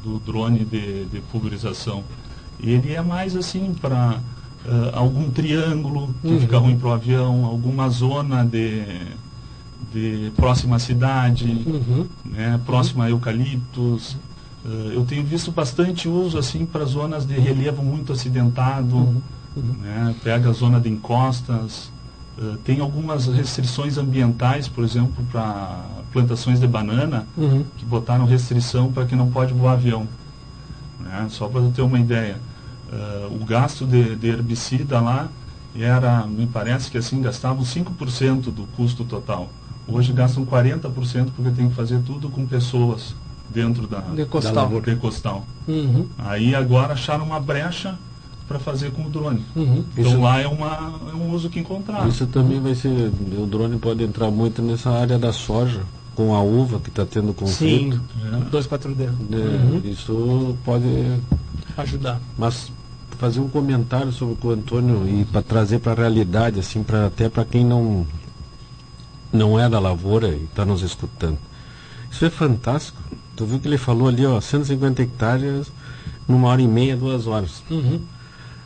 do drone de, de pulverização? Ele é mais assim para algum triângulo que Uhum. fica ruim para o avião, alguma zona de, de próxima à cidade, Uhum. né, próxima a eucaliptos. Eh, eu tenho visto bastante uso assim para zonas de relevo muito acidentado, Uhum. né, pega a zona de encostas. Eh, tem algumas restrições ambientais, por exemplo, para plantações de banana, Uhum. que botaram restrição para que não pode voar avião. né? Só para ter uma ideia. Eh, o gasto de, de herbicida lá era, me parece que assim, gastavam 5% do custo total. Hoje gastam 40% porque tem que fazer tudo com pessoas dentro da, De costal. da de costal. Uhum. Aí agora acharam uma brecha para fazer com o drone. Uhum. Então Isso- lá é, uma, é um uso que encontraram. Isso também vai ser. O drone pode entrar muito nessa área da soja, com a uva que está tendo Sim. conflito. É. 2,4D. né? Uhum. Isso pode. Ajudar. Mas fazer um comentário sobre o que o Antônio e para trazer para a realidade, assim, pra, até para quem não não é da lavoura e está nos escutando. Isso é fantástico. Tu viu que ele falou ali, ó, 150 hectares numa hora e meia, duas horas. Uhum.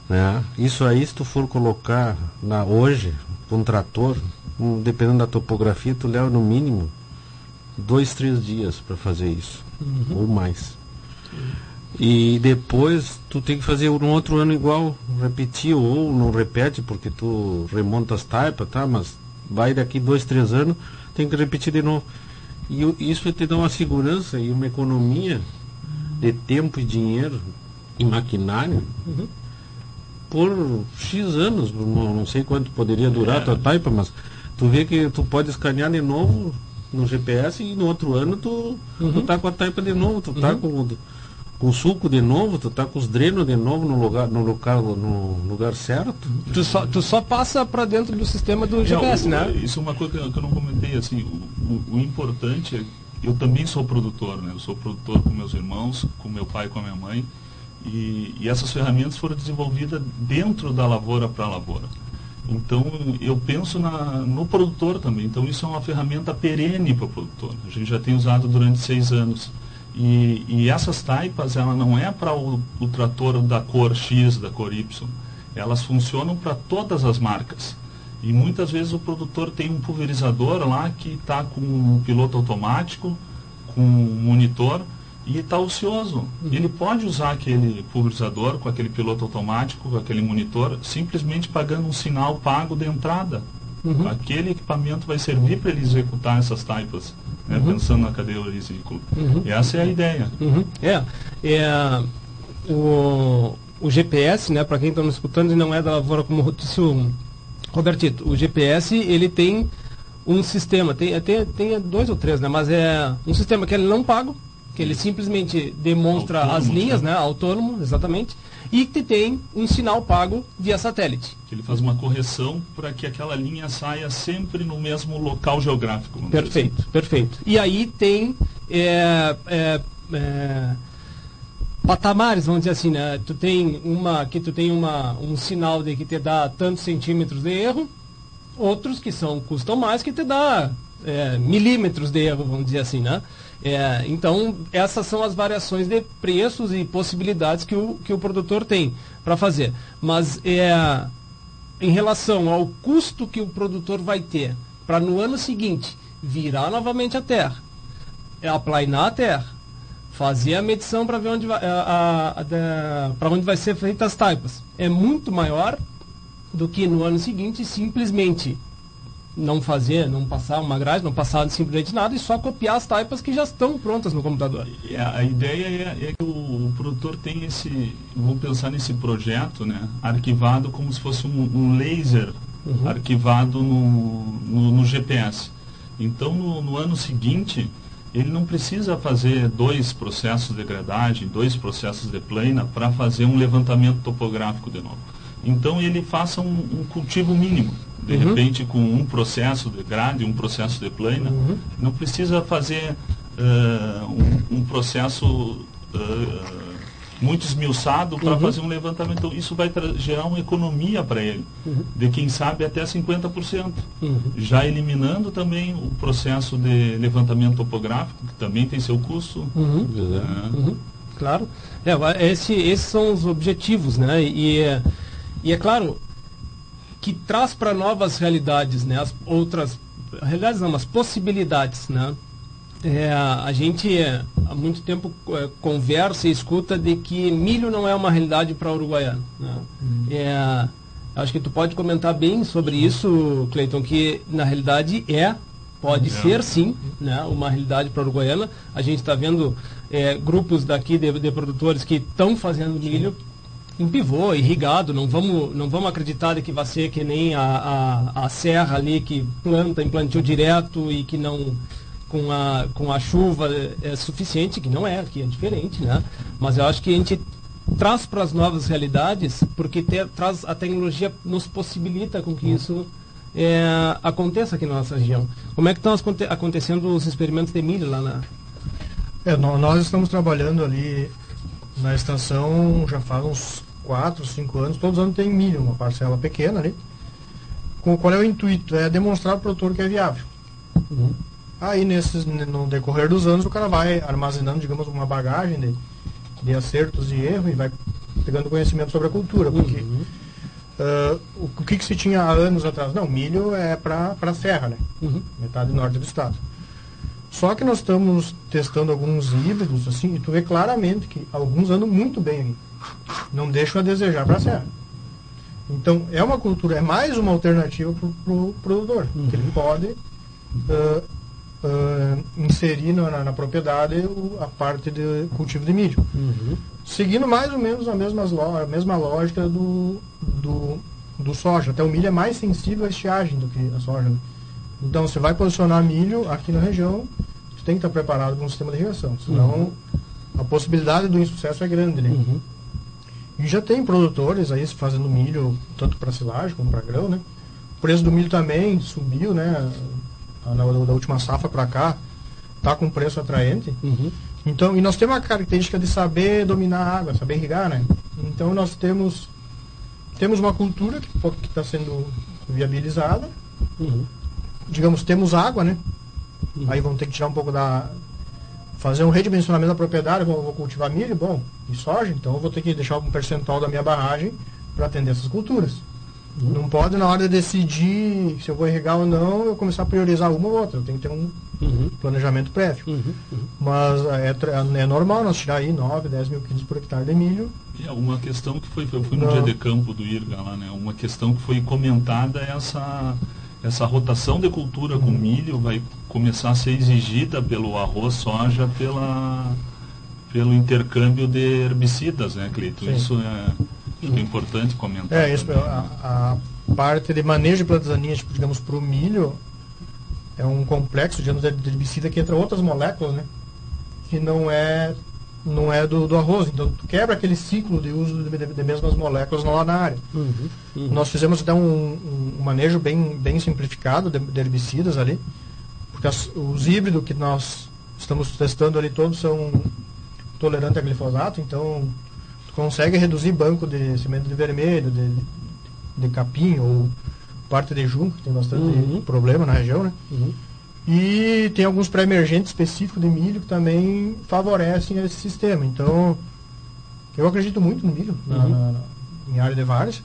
Né? Isso aí, se tu for colocar na, hoje, com um trator, um, dependendo da topografia, tu leva no mínimo dois, três dias para fazer isso, uhum. ou mais. Uhum. E depois tu tem que fazer um outro ano igual, repetir ou não repete porque tu remonta as taipas, tá? Mas vai daqui dois, três anos, tem que repetir de novo. E isso te dá uma segurança e uma economia de tempo e dinheiro e maquinário uhum. Por X anos, não sei quanto poderia durar é. a tua taipa, mas tu vê que tu pode escanear de novo no GPS e no outro ano tu, uhum. tu tá com a taipa de novo, tu tá uhum. com com o suco de novo, tu tá com os drenos de novo no lugar, no local, no lugar certo. Tu só, tu só passa para dentro do sistema do GPS, não, né? Isso é uma coisa que eu não comentei, assim, o, o, o, importante é, eu também sou produtor, né? Eu sou produtor com meus irmãos, com meu pai e com a minha mãe, e, e essas ferramentas foram desenvolvidas dentro da lavoura para a lavoura. Então, eu penso na, no produtor também. Então, isso é uma ferramenta perene para o produtor. A gente já tem usado durante seis anos. E, e essas taipas, ela não é para o, o trator da cor X, da cor Y. Elas funcionam para todas as marcas. E muitas vezes o produtor tem um pulverizador lá que está com um piloto automático, com um monitor, e está ocioso. Uhum. Ele pode usar aquele pulverizador com aquele piloto automático, com aquele monitor, simplesmente pagando um sinal pago de entrada. Uhum. Aquele equipamento vai servir para ele executar essas taipas né, uhum. pensando na cadeia horizontal. Uhum. Essa é a ideia. Uhum. É, é o, o GPS, né, para quem está nos escutando e não é da lavoura, como disse o Robertito, o GPS ele tem um sistema, tem, tem, tem dois ou três, né, mas é um sistema que ele não paga, que ele simplesmente demonstra autônomo, as linhas, né? né, autônomo, exatamente, e que tem um sinal pago via satélite. Ele faz uma correção para que aquela linha saia sempre no mesmo local geográfico. Perfeito, assim. perfeito. E aí tem é, é, é, patamares, vamos dizer assim, né? Tu tem uma que tu tem uma, um sinal de que te dá tantos centímetros de erro, outros que são custam mais que te dá é, milímetros de erro, vamos dizer assim, né? É, então, essas são as variações de preços e possibilidades que o, que o produtor tem para fazer. Mas é, em relação ao custo que o produtor vai ter para no ano seguinte virar novamente a terra, é aplainar a terra, fazer a medição para ver onde vai, para onde vai ser feitas as taipas, é muito maior do que no ano seguinte simplesmente não fazer, não passar uma grade, não passar simplesmente nada e só copiar as taipas que já estão prontas no computador. A, a ideia é, é, que o, o, produtor tem esse, vamos pensar nesse projeto, né, arquivado como se fosse um, um laser uhum. arquivado no, no, no, GPS. Então, no, no ano seguinte, ele não precisa fazer dois processos de gradagem, dois processos de plana para fazer um levantamento topográfico de novo. Então ele faça um, um cultivo mínimo de uhum. repente com um processo de grade, um processo de plana, uhum. não precisa fazer uh, um, um, processo uh, muito esmiuçado para uhum. fazer um levantamento. Então, isso vai gerar uma economia para ele, uhum. de quem sabe até 50%. Uhum. Já eliminando também o processo de levantamento topográfico, que também tem seu custo. É. Claro. É, esse, esses são os objetivos, né? E, e é claro, que traz para novas realidades, né? As outras realidades não, as possibilidades, né? É, a gente há muito tempo é, conversa e escuta de que milho não é uma realidade para o uruguaiano. Né? Uhum. É, acho que tu pode comentar bem sobre isso, Cleiton, que na realidade é, pode é. ser sim, né, uma realidade para a uruguaiana. A gente está vendo é, grupos daqui de, de produtores que estão fazendo milho em pivô, irrigado, não vamos, não vamos acreditar que vai ser que nem a, a, a serra ali que planta em plantio direto e que não com a, com a chuva é suficiente, que não é, que é diferente, né? Mas eu acho que a gente traz para as novas realidades, porque ter, traz a tecnologia nos possibilita com que isso é, aconteça aqui na nossa região. Como é que estão acontecendo os experimentos de milho lá na... É, nós estamos trabalhando ali na estação já faz uns 4, 5 anos, todos os anos tem milho, uma parcela pequena ali. Com, qual é o intuito? É demonstrar ao produtor que é viável. Uhum. Aí, nesses, no decorrer dos anos, o cara vai armazenando, digamos, uma bagagem de, de acertos e erros e vai pegando conhecimento sobre a cultura, porque Uhum. ah, o, o que, que se tinha há anos atrás? Não, milho é para a serra, né? Uhum. metade norte do estado. Só que nós estamos testando alguns híbridos, assim, e tu vê claramente que alguns andam muito bem aqui. Não deixam a desejar para a serra. Então, é uma cultura, é mais uma alternativa para o pro produtor, que ele pode ah, ah, inserir na, na- propriedade o- a parte de cultivo de milho. Uhum. Seguindo mais ou menos a mesma, a mesma lógica do, do, do soja. Até o milho é mais sensível à estiagem do que a soja. né? Então, você vai posicionar milho aqui na região, você tem que estar preparado com um sistema de irrigação. Senão, a possibilidade do insucesso é grande. Né? Uhum. E já tem produtores aí fazendo milho, tanto para silagem como para grão, né? O preço do milho também subiu, né? Na, da última safra para cá, tá com preço atraente. Uhum. Então, e nós temos a característica de saber dominar a água, saber irrigar, né? Então nós temos temos uma cultura que está sendo viabilizada. Uhum. Digamos, temos água, né? Aí vamos ter que tirar um pouco da fazer um redimensionamento da propriedade, vou, vou cultivar milho, bom, e soja, então eu vou ter que deixar um percentual da minha barragem para atender essas culturas. Não pode, na hora de decidir se eu vou irrigar ou não, eu começar a priorizar uma ou outra. Eu tenho que ter um Uhum. planejamento prévio. Uhum. Uhum. Mas é, é normal nós tirar aí 9, 10 mil quilos por hectare de milho. É uma questão que foi, eu fui no Não. dia de campo do IRGA lá, né? Uma questão que foi comentada é essa essa rotação de cultura com milho vai começar a ser exigida pelo arroz, soja, pela pelo intercâmbio de herbicidas, né, Cleito? Sim. Isso é, é importante comentar. É, isso, também. a, a parte de manejo de plantas daninhas, tipo, digamos, para o milho, é um complexo de de herbicida que entra outras moléculas, né? Que não é, não é do, do arroz. Então, tu quebra aquele ciclo de uso de, de, de mesmas moléculas lá na área. Uhum. Uhum. Nós fizemos até um, um- um manejo bem, bem simplificado de, de herbicidas ali, porque as- os híbridos que nós estamos testando ali todos são tolerantes a glifosato, então tu consegue reduzir banco de semente de vermelho, de, de capim ou parte de junco, que tem bastante Uhum. problema na região, né? Uhum. E tem alguns pré-emergentes específicos de milho que também favorecem esse sistema. Então, eu acredito muito no milho, na- Uhum. em área de várias.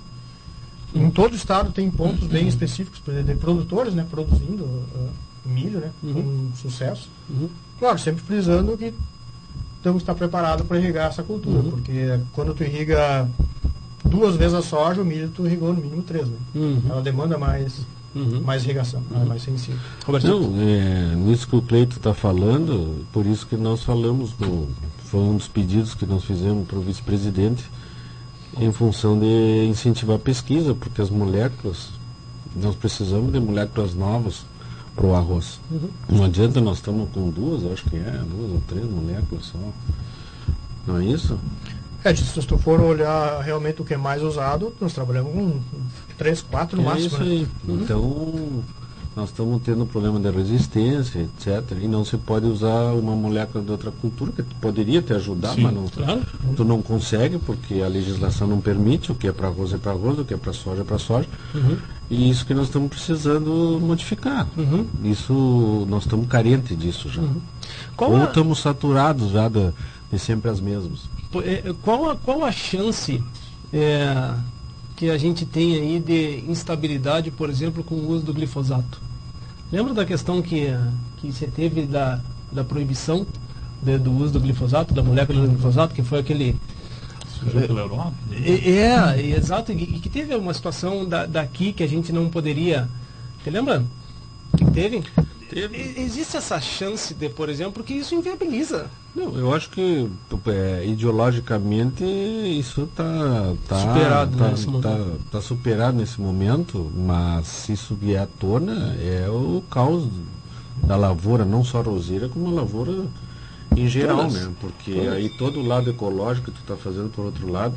Em todo o estado tem pontos bem específicos de, produtores, né, produzindo ah, milho, né, Uhum. com sucesso. Uhum. Claro, sempre frisando que temos que estar preparados para irrigar essa cultura, Uhum. porque quando tu irriga duas vezes a soja, o milho tu irrigou no mínimo três, né? Uhum. Ela demanda mais, Uhum. mais irrigação, ela é mais sensível. Roberto? Não, é, nisso que o Cleito está falando, por isso que nós falamos, no, foi um dos pedidos que nós fizemos para o vice-presidente, em função de incentivar a pesquisa, porque as moléculas, nós precisamos de moléculas novas para o arroz. Não adianta nós estamos com duas, acho que é, duas ou três moléculas só. Não é isso? É, se tu for olhar realmente o que é mais usado, nós trabalhamos com três, quatro no é máximo. isso né? aí. Então, nós estamos tendo problema de resistência, etc. E não se pode usar uma molécula de outra cultura, que poderia te ajudar, Sim, mas não, Claro. tu não consegue, porque a legislação não permite, o que é para arroz é para arroz, o que é para soja é para soja. Uhum. E isso que nós estamos precisando modificar. Uhum. Isso, nós estamos carentes disso já. Qual Ou a- estamos saturados já de, de sempre as mesmas. É, Qual a, qual a chance é, que a gente tem aí de instabilidade, por exemplo, com o uso do glifosato? Lembra da questão que, que você teve da, da proibição de- do uso do glifosato, da molécula do glifosato, que foi aquele. Surgiu pela Europa? É, é, exato, e, e que teve uma situação da, daqui que a gente não poderia. Você lembra? Que que teve? E- Existe essa chance de, por exemplo, porque isso inviabiliza. Não, eu acho que é, ideologicamente isso está tá, Superado tá, nesse tá, momento. tá superado nesse momento, mas se isso vier à tona é o caos da lavoura, não só roseira, como a lavoura em geral, Todas. né? Porque Todas. aí todo o lado ecológico que tu está fazendo por outro lado,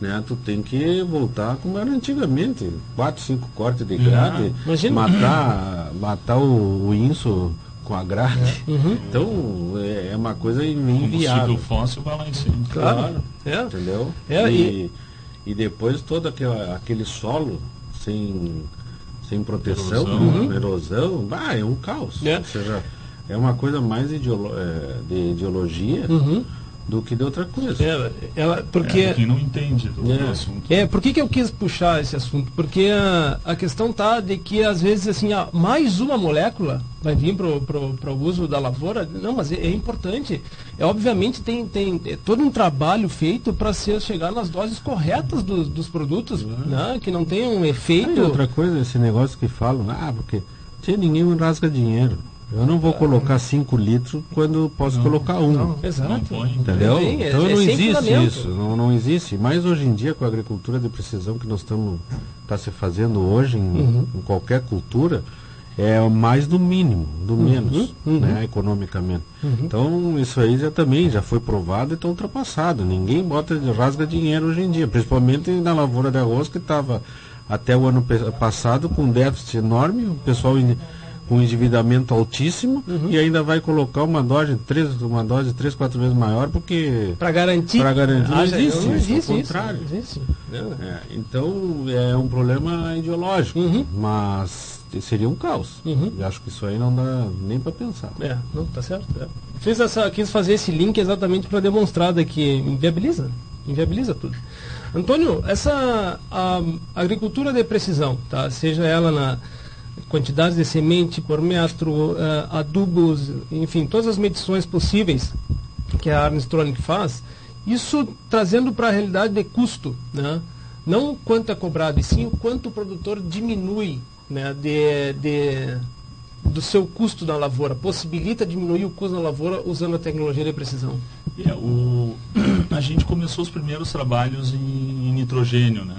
né? Tu tem que voltar como era antigamente, quatro, cinco cortes de grade, Imagina. matar, matar o, o inso com a grade. Uhum. Então é é uma coisa Combustível inviável, fóssil vai lá em cima. Claro. É. entendeu? É, e, e depois todo aquela, aquele solo sem, sem proteção, Erosão. né? erosão, bah, é um caos. É. Ou seja, é uma coisa mais ideolo é, de ideologia Uhum. do que de outra coisa. É, ela, porque É, quem não entende do, É. do assunto. É, por que, que eu quis puxar esse assunto? Porque a, a questão tá de que às vezes assim, ah, mais uma molécula vai vir para o uso da lavoura. Não, mas é, é importante. É, obviamente tem, tem é todo um trabalho feito para chegar nas doses corretas dos, dos produtos, né? que não tenham um E efeito. outra coisa, esse negócio que falam, ah, porque tinha ninguém rasga dinheiro. Eu não vou colocar 5 litros quando posso colocar um. Não Exato. põe. Entendeu? Sim, é- então é não sem existe isso, não, não existe. Mas hoje em dia, com a agricultura de precisão que nós estamos tá se fazendo hoje em, Uhum. em qualquer cultura, é mais do mínimo, do Uhum. menos, né, economicamente. Então isso aí já também já foi provado e está ultrapassado. Ninguém bota rasga dinheiro hoje em dia, principalmente na lavoura de arroz que estava até o ano passado com um déficit enorme, o pessoal em- com endividamento altíssimo Uhum. e ainda vai colocar uma dose três, uma dose três, quatro vezes maior porque Para garantir. Pra garantir, não Ah, existe não isso, existe ao isso. contrário. Não existe. Não. é, então é um problema ideológico, Uhum. mas seria um caos. Uhum. E acho que isso aí não dá nem para pensar. É, não, tá certo. é. Fiz essa, quis fazer esse link exatamente para demonstrar que inviabiliza, inviabiliza tudo. Antônio, essa a, agricultura de precisão, tá? seja ela na quantidade de semente por metro, eh, adubos, enfim, todas as medições possíveis que a Armstrong faz, isso trazendo para a realidade de custo, né? não quanto é cobrado, e sim o quanto o produtor diminui né, de, de, do seu custo na lavoura, possibilita diminuir o custo na lavoura usando a tecnologia de precisão. É, o, a gente começou os primeiros trabalhos em, em nitrogênio, né?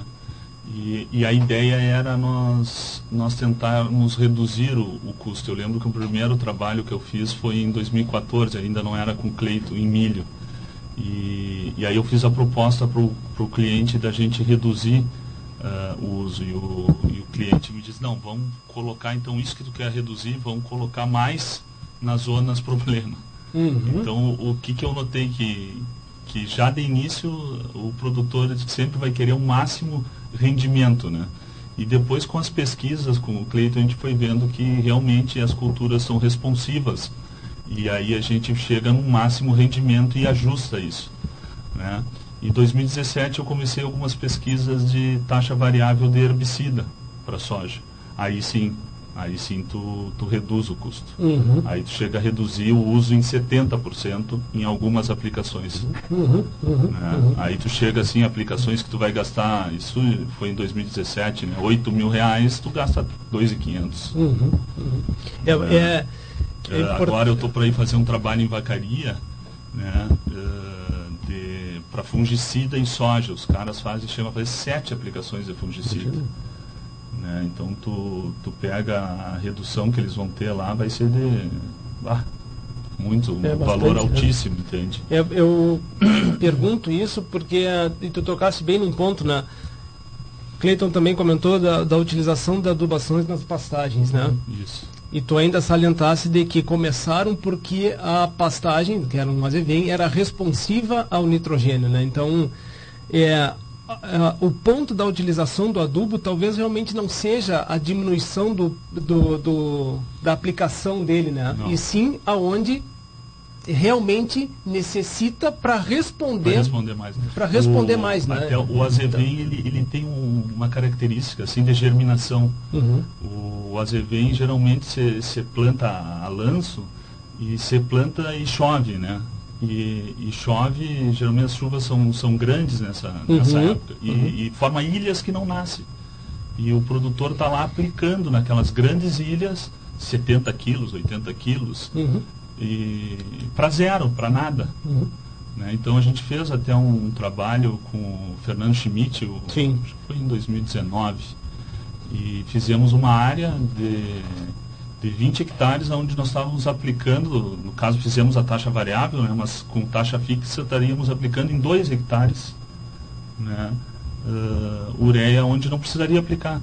E, e a ideia era nós, nós tentarmos reduzir o, o custo. Eu lembro que o primeiro trabalho que eu fiz foi em 2014, ainda não era com Cleito, em milho. E, e aí eu fiz a proposta para o cliente da gente reduzir ah, o uso. E o, e o cliente me disse, não, vamos colocar então isso que tu quer reduzir, vamos colocar mais nas zonas problema. Então, o que, que eu notei que, que já de início o produtor sempre vai querer o máximo rendimento, né? E depois com as pesquisas com o Cleiton a gente foi vendo que realmente as culturas são responsivas e aí a gente chega no máximo rendimento e ajusta isso, né? Em 2017 eu comecei algumas pesquisas de taxa variável de herbicida para soja. Aí sim, aí sim tu, tu reduz o custo. Uhum. Aí tu chega a reduzir o uso em 70% em algumas aplicações. Uhum. né? Aí tu chega assim, aplicações que tu vai gastar, isso foi em 2017, né? 8 mil reais, tu gasta 2.500. Uhum. É, é, é Eh, import- agora eu estou para ir fazer um trabalho em vacaria, né? para fungicida em soja. Os caras fazem, chama fazer sete aplicações de fungicida. Né? Então tu, tu pega a redução que eles vão ter lá, vai ser de ah, muito, um É valor bastante, né? altíssimo, entende? Eu, eu pergunto isso porque ah, e tu tocasse bem num ponto, né? Cleiton também comentou da, da utilização de adubações nas pastagens, né? Isso. E tu ainda salientasse de que começaram porque a pastagem, que era um azevém, era responsiva ao nitrogênio, né? Então, é, o ponto da utilização do adubo talvez realmente não seja a diminuição do, do- do- da aplicação dele, né? Não. E sim aonde realmente necessita para Para responder, responder mais. né? para responder O- mais, né? Até o azevém, ele, ele tem um- uma característica assim de germinação. Uhum. O azevém geralmente você planta a lanço e você planta e chove, né? E, e chove, geralmente as chuvas são, são grandes nessa, nessa Uhum, época. E, e forma ilhas que não nascem. E o produtor está lá aplicando naquelas grandes ilhas 70 quilos, 80 quilos, Uhum. e para zero, para nada. Uhum. né? Então a gente fez até um, trabalho com o Fernando Schmidt, o, Sim. acho que foi em 2019, e fizemos uma área de, de 20 hectares onde nós estávamos aplicando, no caso fizemos a taxa variável, né? mas com taxa fixa estaríamos aplicando em 2 hectares né? ah, ureia onde não precisaria aplicar.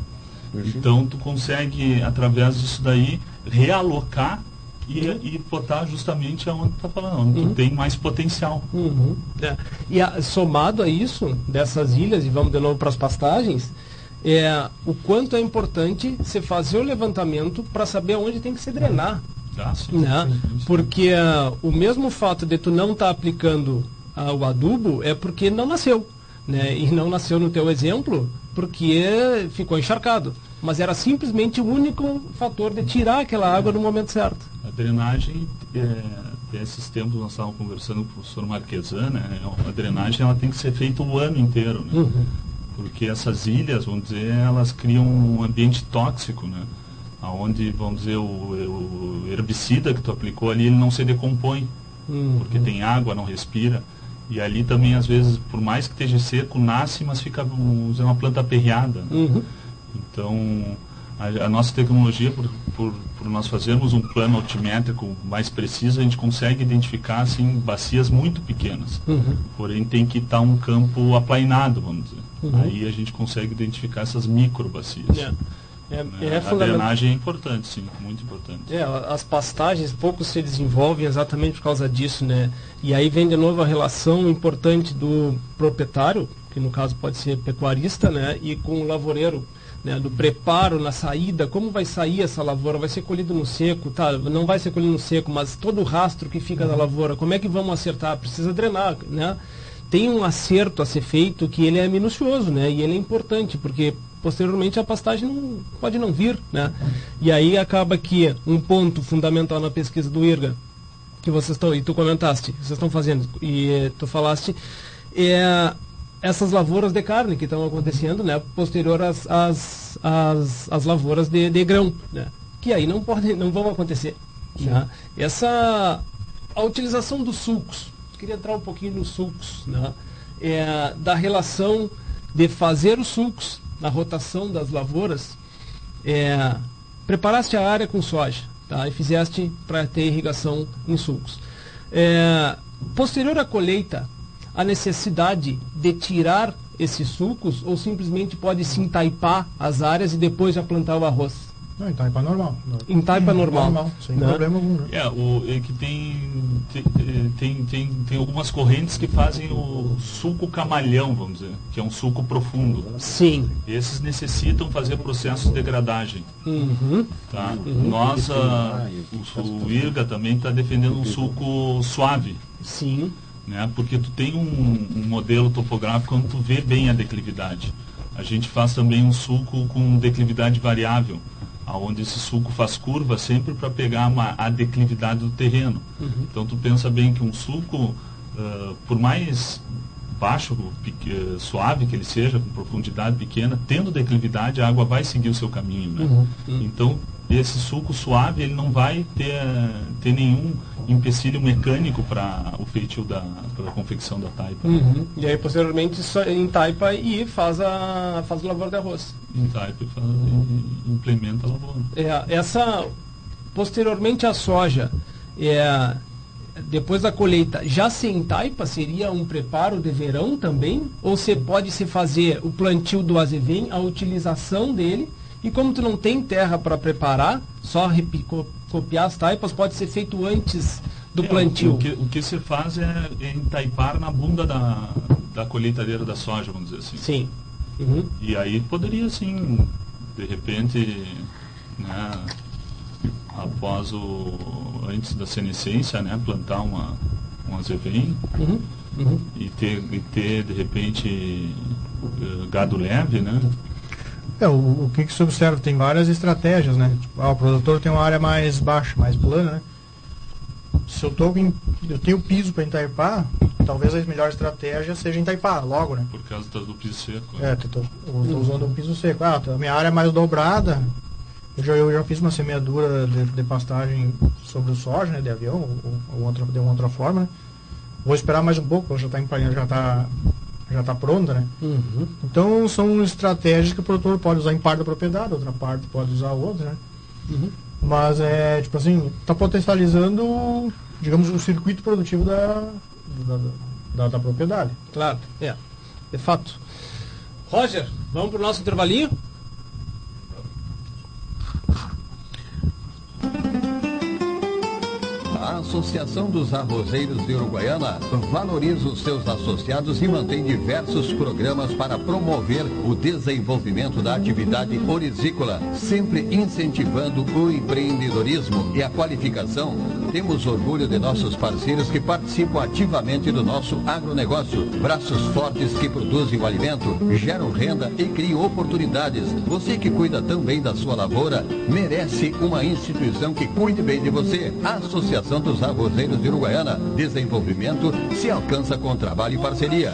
Então tu consegue, através disso daí, realocar e, e botar justamente aonde tu está falando, onde tu tem mais potencial. Uhum. É. E a- somado a isso, dessas ilhas, e vamos de novo para as pastagens, é, o quanto é importante você fazer o levantamento para saber onde tem que se drenar. Tá? Sim, Né? sim, sim. Porque ah, o mesmo fato de tu não estar aplicando ah, o adubo é porque não nasceu. Né? E não nasceu no teu exemplo porque ficou encharcado. Mas era simplesmente o único fator de tirar aquela água no momento certo. A drenagem, é, esses tempos nós estávamos conversando com o professor Marquesan, né? a drenagem ela tem que ser feita o ano inteiro. Né? Uhum. Porque essas ilhas, vamos dizer, elas criam um ambiente tóxico, né? Onde, vamos dizer, o, o herbicida que tu aplicou ali, ele não se decompõe. Uhum. Porque tem água, não respira. E ali também, às vezes, por mais que esteja seco, nasce, mas fica uma planta aperreada. Né? Uhum. Então, a, a, nossa tecnologia, por, por, por, nós fazermos um plano altimétrico mais preciso, a gente consegue identificar assim, bacias muito pequenas. Uhum. Porém, tem que estar um campo aplainado, vamos dizer. Uhum. Aí a gente consegue identificar essas micro bacias. Yeah. É, é, é a drenagem é importante, sim, muito importante. É, as pastagens pouco se desenvolvem exatamente por causa disso, né? E aí vem de novo a relação importante do proprietário, que no caso pode ser pecuarista, né? E com o lavoureiro, né? Do preparo na saída, como vai sair essa lavoura? Vai ser colhido no seco, tá? Não vai ser colhido no seco, mas todo o rastro que fica da lavoura, como é que vamos acertar? Precisa drenar, né? Tem um acerto a ser feito que ele é minucioso, né? E ele é importante, porque posteriormente a pastagem não, pode não vir, né? E aí acaba que um ponto fundamental na pesquisa do IRGA, que vocês estão, e tu comentaste, vocês estão fazendo, e tu falaste, é essas lavouras de carne que estão acontecendo, né? Posterior às, às, às, às lavouras de, de grão, né? Que aí não podem, não vão acontecer. Né? Essa, a utilização dos sulcos, queria entrar um pouquinho nos sulcos, né? É, da relação de fazer os sulcos na rotação das lavouras, é, preparaste a área com soja tá? e fizeste para ter irrigação em sulcos. É, posterior à colheita, a necessidade de tirar esses sulcos ou simplesmente pode se entaipar as áreas e depois já plantar o arroz? Não, em taipa normal. Em taipa normal. normal sem né? problema algum. Né? É, o, é que tem, tem, tem, tem, algumas correntes que fazem o suco camalhão, vamos dizer, que é um suco profundo. Sim. Esses necessitam fazer processos de degradagem. Uhum. Tá? Uhum. Nós, a, o, o IRGA também está defendendo um suco suave. Sim. Né? Porque tu tem um, um modelo topográfico onde tu vê bem a declividade. A gente faz também um suco com declividade variável aonde esse sulco faz curva sempre para pegar uma, a declividade do terreno. Uhum. Então tu pensa bem que um sulco, uh, por mais baixo, uh, suave que ele seja, com profundidade pequena, tendo declividade, a água vai seguir o seu caminho. Né? Uhum. Então esse suco suave ele não vai ter, ter nenhum empecilho mecânico para o feitio da pra confecção da taipa. Uhum. E aí posteriormente em taipa e faz a faz o lavoura de arroz. Em taipa e, faz, e implementa a lavoura. É, essa posteriormente a soja é depois da colheita, já se entaipa seria um preparo de verão também? Ou você pode se fazer o plantio do azevém, a utilização dele e como tu não tem terra para preparar, só copiar as taipas pode ser feito antes do é, plantio. O que, o que, se faz é, é entaipar na bunda da, da colheitadeira da soja, vamos dizer assim. Sim. Uhum. E aí poderia, sim, de repente, né, após o. antes da senescência, né, plantar uma, um azevém uhum. Uhum. E, ter, e ter, de repente, eh, gado leve, né? É, o, o que, que se observa? Tem várias estratégias, né? Tipo, ah, o produtor tem uma área mais baixa, mais plana, né? Se eu, tô em, eu tenho piso para entaipar, talvez a melhor estratégia seja entaipar logo, né? Por causa do piso seco. Né? É, tô, tô, tô usando um piso seco. Ah, a minha área é mais dobrada, eu já, eu já fiz uma semeadura de, de pastagem sobre o soja, né, de avião, ou, ou outra, de uma outra forma, né? Vou esperar mais um pouco, já está já tá já está pronta, né? Uhum. Então são estratégias que o produtor pode usar em parte da propriedade, outra parte pode usar outra, né? Uhum. Mas é tipo assim, está potencializando, digamos, o circuito produtivo da, da, da, da propriedade. Claro, é. De fato. Roger, vamos para o nosso intervalinho? Associação dos Arrozeiros de Uruguaiana valoriza os seus associados e mantém diversos programas para promover o desenvolvimento da atividade orizícola, sempre incentivando o empreendedorismo e a qualificação Temos orgulho de nossos parceiros que participam ativamente do nosso agronegócio. Braços fortes que produzem o alimento, geram renda e criam oportunidades. Você que cuida também da sua lavoura, merece uma instituição que cuide bem de você. A Associação dos Arrozeiros de Uruguaiana. Desenvolvimento se alcança com trabalho e parceria.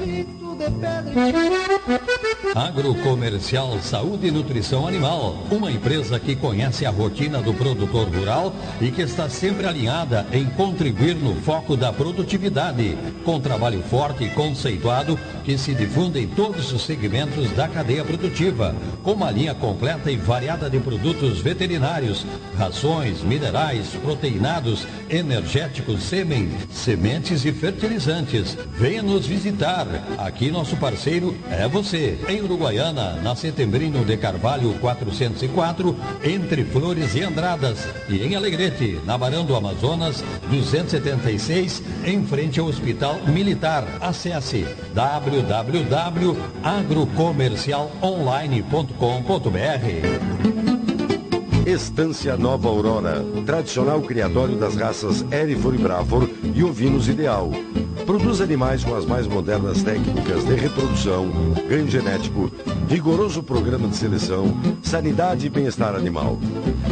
Agrocomercial Saúde e Nutrição Animal, uma empresa que conhece a rotina do produtor rural e que está sempre alinhada em contribuir no foco da produtividade, com trabalho forte e conceituado que se difunde em todos os segmentos da cadeia produtiva, com uma linha completa e variada de produtos veterinários, rações, minerais, proteinados, energéticos, sêmen, sementes e fertilizantes. Venha nos visitar. Aqui nosso parceiro é você. Em Uruguaiana, na Setembrino de Carvalho 404, entre Flores e Andradas. E em Alegrete, na Barão do Amazonas 276, em frente ao Hospital Militar. Acesse www.agrocomercialonline.com.br Estância Nova Aurora, tradicional criatório das raças Erifor e Brafor e ovinos ideal. Produz animais com as mais modernas técnicas de reprodução, ganho genético, rigoroso programa de seleção, sanidade e bem-estar animal.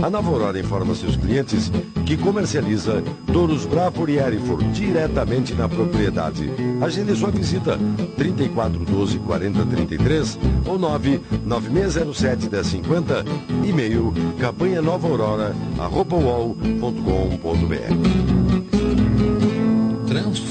A Nova Aurora informa seus clientes que comercializa touros Brafor e Erifor diretamente na propriedade. Agende sua visita 3412 4033 ou 99607 1050, e-mail campanha nova aurora, arroba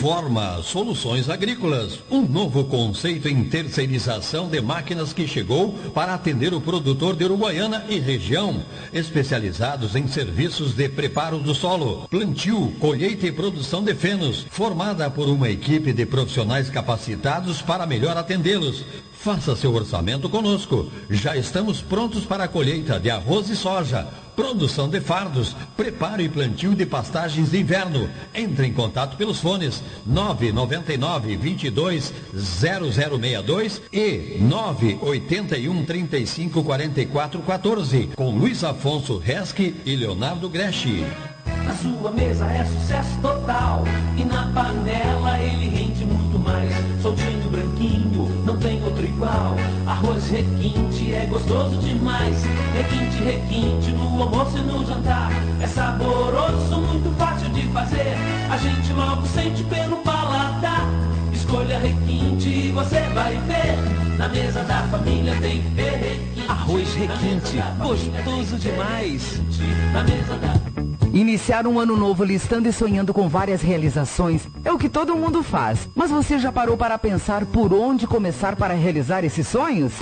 Transforma Soluções Agrícolas, um novo conceito em terceirização de máquinas que chegou para atender o produtor de Uruguaiana e região, especializados em serviços de preparo do solo, plantio, colheita e produção de fenos, formada por uma equipe de profissionais capacitados para melhor atendê-los. Faça seu orçamento conosco. Já estamos prontos para a colheita de arroz e soja produção de fardos, preparo e plantio de pastagens de inverno. Entre em contato pelos fones 999 22 0062 e 981 35 44 14 com Luiz Afonso Resque e Leonardo Greschi. Na sua mesa é sucesso total e na panela ele rende muito mais. Soltinho, branquinho, não tem outro igual. Arroz requinte é gostoso demais. Requinte, requinte no almoço e no jantar. É saboroso, muito fácil de fazer. A gente logo sente pelo paladar. Escolha requinte e você vai ver. Na mesa da família tem que ter requinte. Arroz requinte, gostoso demais. Na mesa da Iniciar um ano novo listando e sonhando com várias realizações é o que todo mundo faz. Mas você já parou para pensar por onde começar para realizar esses sonhos?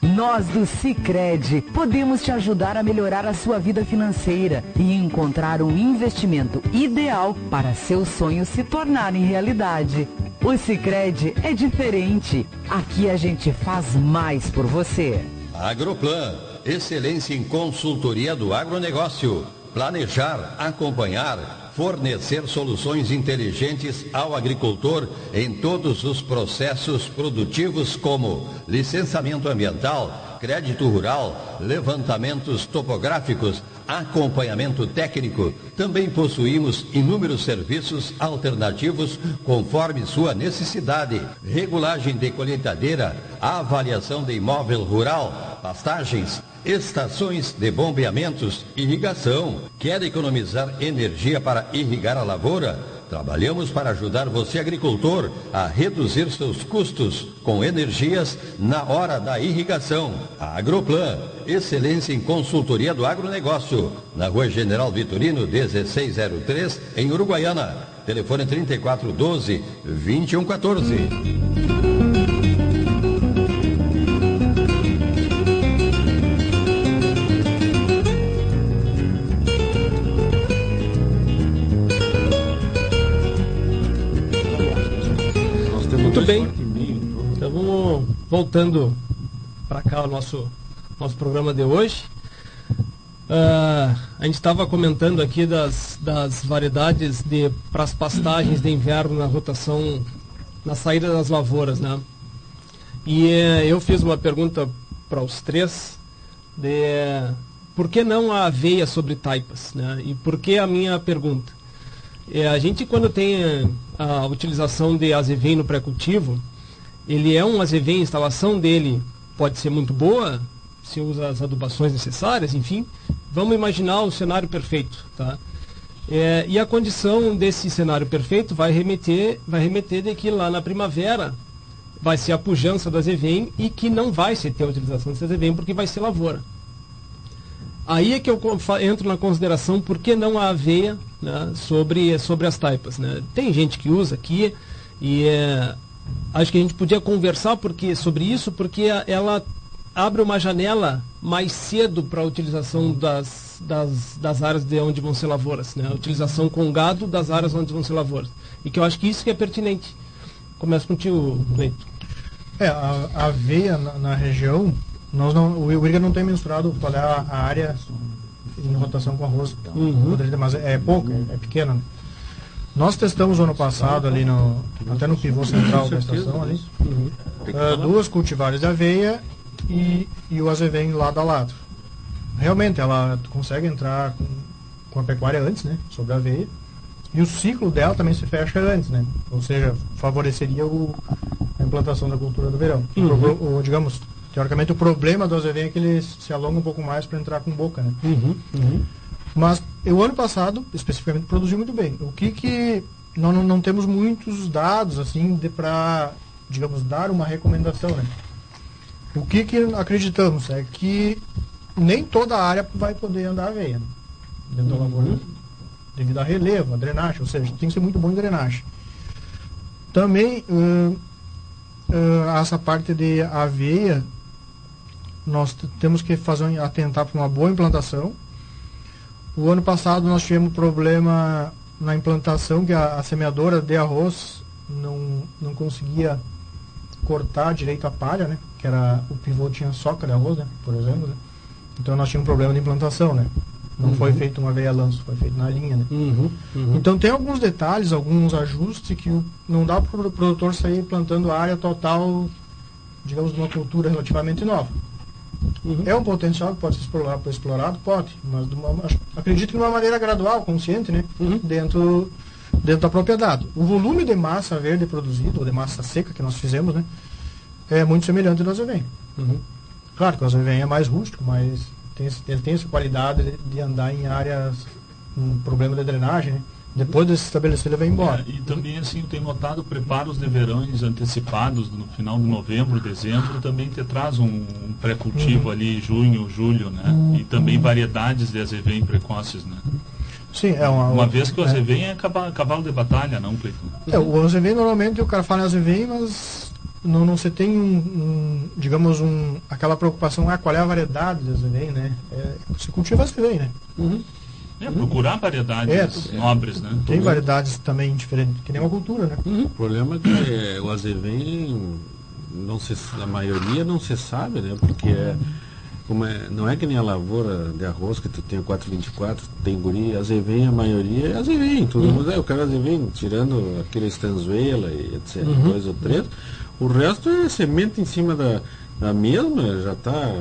Nós do Cicred podemos te ajudar a melhorar a sua vida financeira e encontrar um investimento ideal para seus sonhos se tornarem realidade. O Cicred é diferente. Aqui a gente faz mais por você. Agroplan, excelência em consultoria do agronegócio planejar, acompanhar, fornecer soluções inteligentes ao agricultor em todos os processos produtivos como licenciamento ambiental, crédito rural, levantamentos topográficos, acompanhamento técnico. Também possuímos inúmeros serviços alternativos conforme sua necessidade. Regulagem de colheitadeira, avaliação de imóvel rural, pastagens, estações de bombeamentos, irrigação. Quer economizar energia para irrigar a lavoura? Trabalhamos para ajudar você, agricultor, a reduzir seus custos com energias na hora da irrigação. A Agroplan, excelência em consultoria do agronegócio. Na rua General Vitorino, 1603, em Uruguaiana. Telefone 3412 voltando para cá o nosso, nosso programa de hoje. Uh, a gente estava comentando aqui das, das variedades de para as pastagens de inverno na rotação, na saída das lavouras, né? E uh, eu fiz uma pergunta para os três de por que não a aveia sobre taipas, né? E por que a minha pergunta? É, a gente, quando tem eh, a utilização de azevém no pré-cultivo, ele é um azevém, a instalação dele pode ser muito boa, se usa as adubações necessárias, enfim. Vamos imaginar o cenário perfeito, tá? É, e a condição desse cenário perfeito vai remeter, vai remeter de que lá na primavera vai ser a pujança do azevém e que não vai se ter a utilização desse azevém porque vai ser lavoura. Aí é que eu entro na consideração por que não a aveia né, sobre, sobre as taipas. Né? Tem gente que usa aqui e é, acho que a gente podia conversar porque, sobre isso porque ela abre uma janela mais cedo para a utilização das, das, das, áreas de onde vão ser lavouras, né? a utilização com gado das áreas onde vão ser lavouras. E que eu acho que isso que é pertinente. Começo contigo, Leito. É, a, a aveia na, na, região, nós não, o IRGA não tem mensurado qual é a, a área em rotação com arroz, uhum. mas é, é pouco, é, é pequena. Nós testamos ano passado ali no, até no pivô central da estação ali, uh, duas cultivares de aveia e, e o azevém lado a lado. Realmente, ela consegue entrar com, com a pecuária antes, né, sobre a aveia, e o ciclo dela também se fecha antes, né, ou seja, favoreceria o, a implantação da cultura do verão. Uhum. O, o, digamos, teoricamente o problema do azevém é que ele se alonga um pouco mais para entrar com boca, né. Uhum. Uhum. Mas o ano passado, especificamente, produziu muito bem. O que que nós não, não temos muitos dados assim para, digamos, dar uma recomendação, né? O que, que acreditamos é que nem toda a área vai poder andar aveia né? dentro uhum. da lavoura, devido a relevo, a drenagem, ou seja, tem que ser muito bom em drenagem. Também, uh, uh, essa parte de aveia, nós temos que fazer, atentar para uma boa implantação. O ano passado nós tivemos problema na implantação, que a, a semeadora de arroz não, não conseguia cortar direito a palha, né? Que era o pivô tinha soca de arroz, né? Por exemplo, né? Então nós tínhamos um problema de implantação, né? Não uhum. foi feito uma veia lanço, foi feito na linha, né? Uhum. Uhum. Então tem alguns detalhes, alguns ajustes que não dá para o produtor sair plantando a área total, digamos, de uma cultura relativamente nova. Uhum. É um potencial que pode ser explorado, explorado pode, mas uma, acredito que de uma maneira gradual, consciente, né? Uhum. Dentro dentro da propriedade. O volume de massa verde produzido, ou de massa seca que nós fizemos, né, é muito semelhante ao do azevém. Uhum. Claro que o azevém é mais rústico, mas tem, ele tem essa qualidade de, de andar em áreas com problema de drenagem, né? Depois de se estabelecer, ele vai embora. É, e também, assim, eu tenho notado preparos de verões antecipados no final de novembro, dezembro, também te traz um, um pré-cultivo uhum. ali, junho, julho, né? Uhum. E também variedades de azevém precoces, né? Sim, é uma. Uma vez que o Azevém é, é cavalo de batalha, não, Cleiton? É, o Azevém normalmente o cara fala Azevém, mas não, não se tem um, um, digamos, um, aquela preocupação, ah, qual é a variedade de Azevém, né? É, se cultiva Azevém, né? Uhum. É, procurar variedades é, nobres, né? Tem variedades também diferentes, que nem uma cultura, né? Uhum. O problema é que é, o Azevém, não se, a maioria não se sabe, né? Porque é como é, não é que nem a lavoura de arroz que tu tem 424, tem guri, azevém, a maioria é azevém, todo uhum. mundo é, o cara azevém, tirando aquele estanzuela e etc, uhum. dois ou três, o resto é semente em cima da, da mesma, já está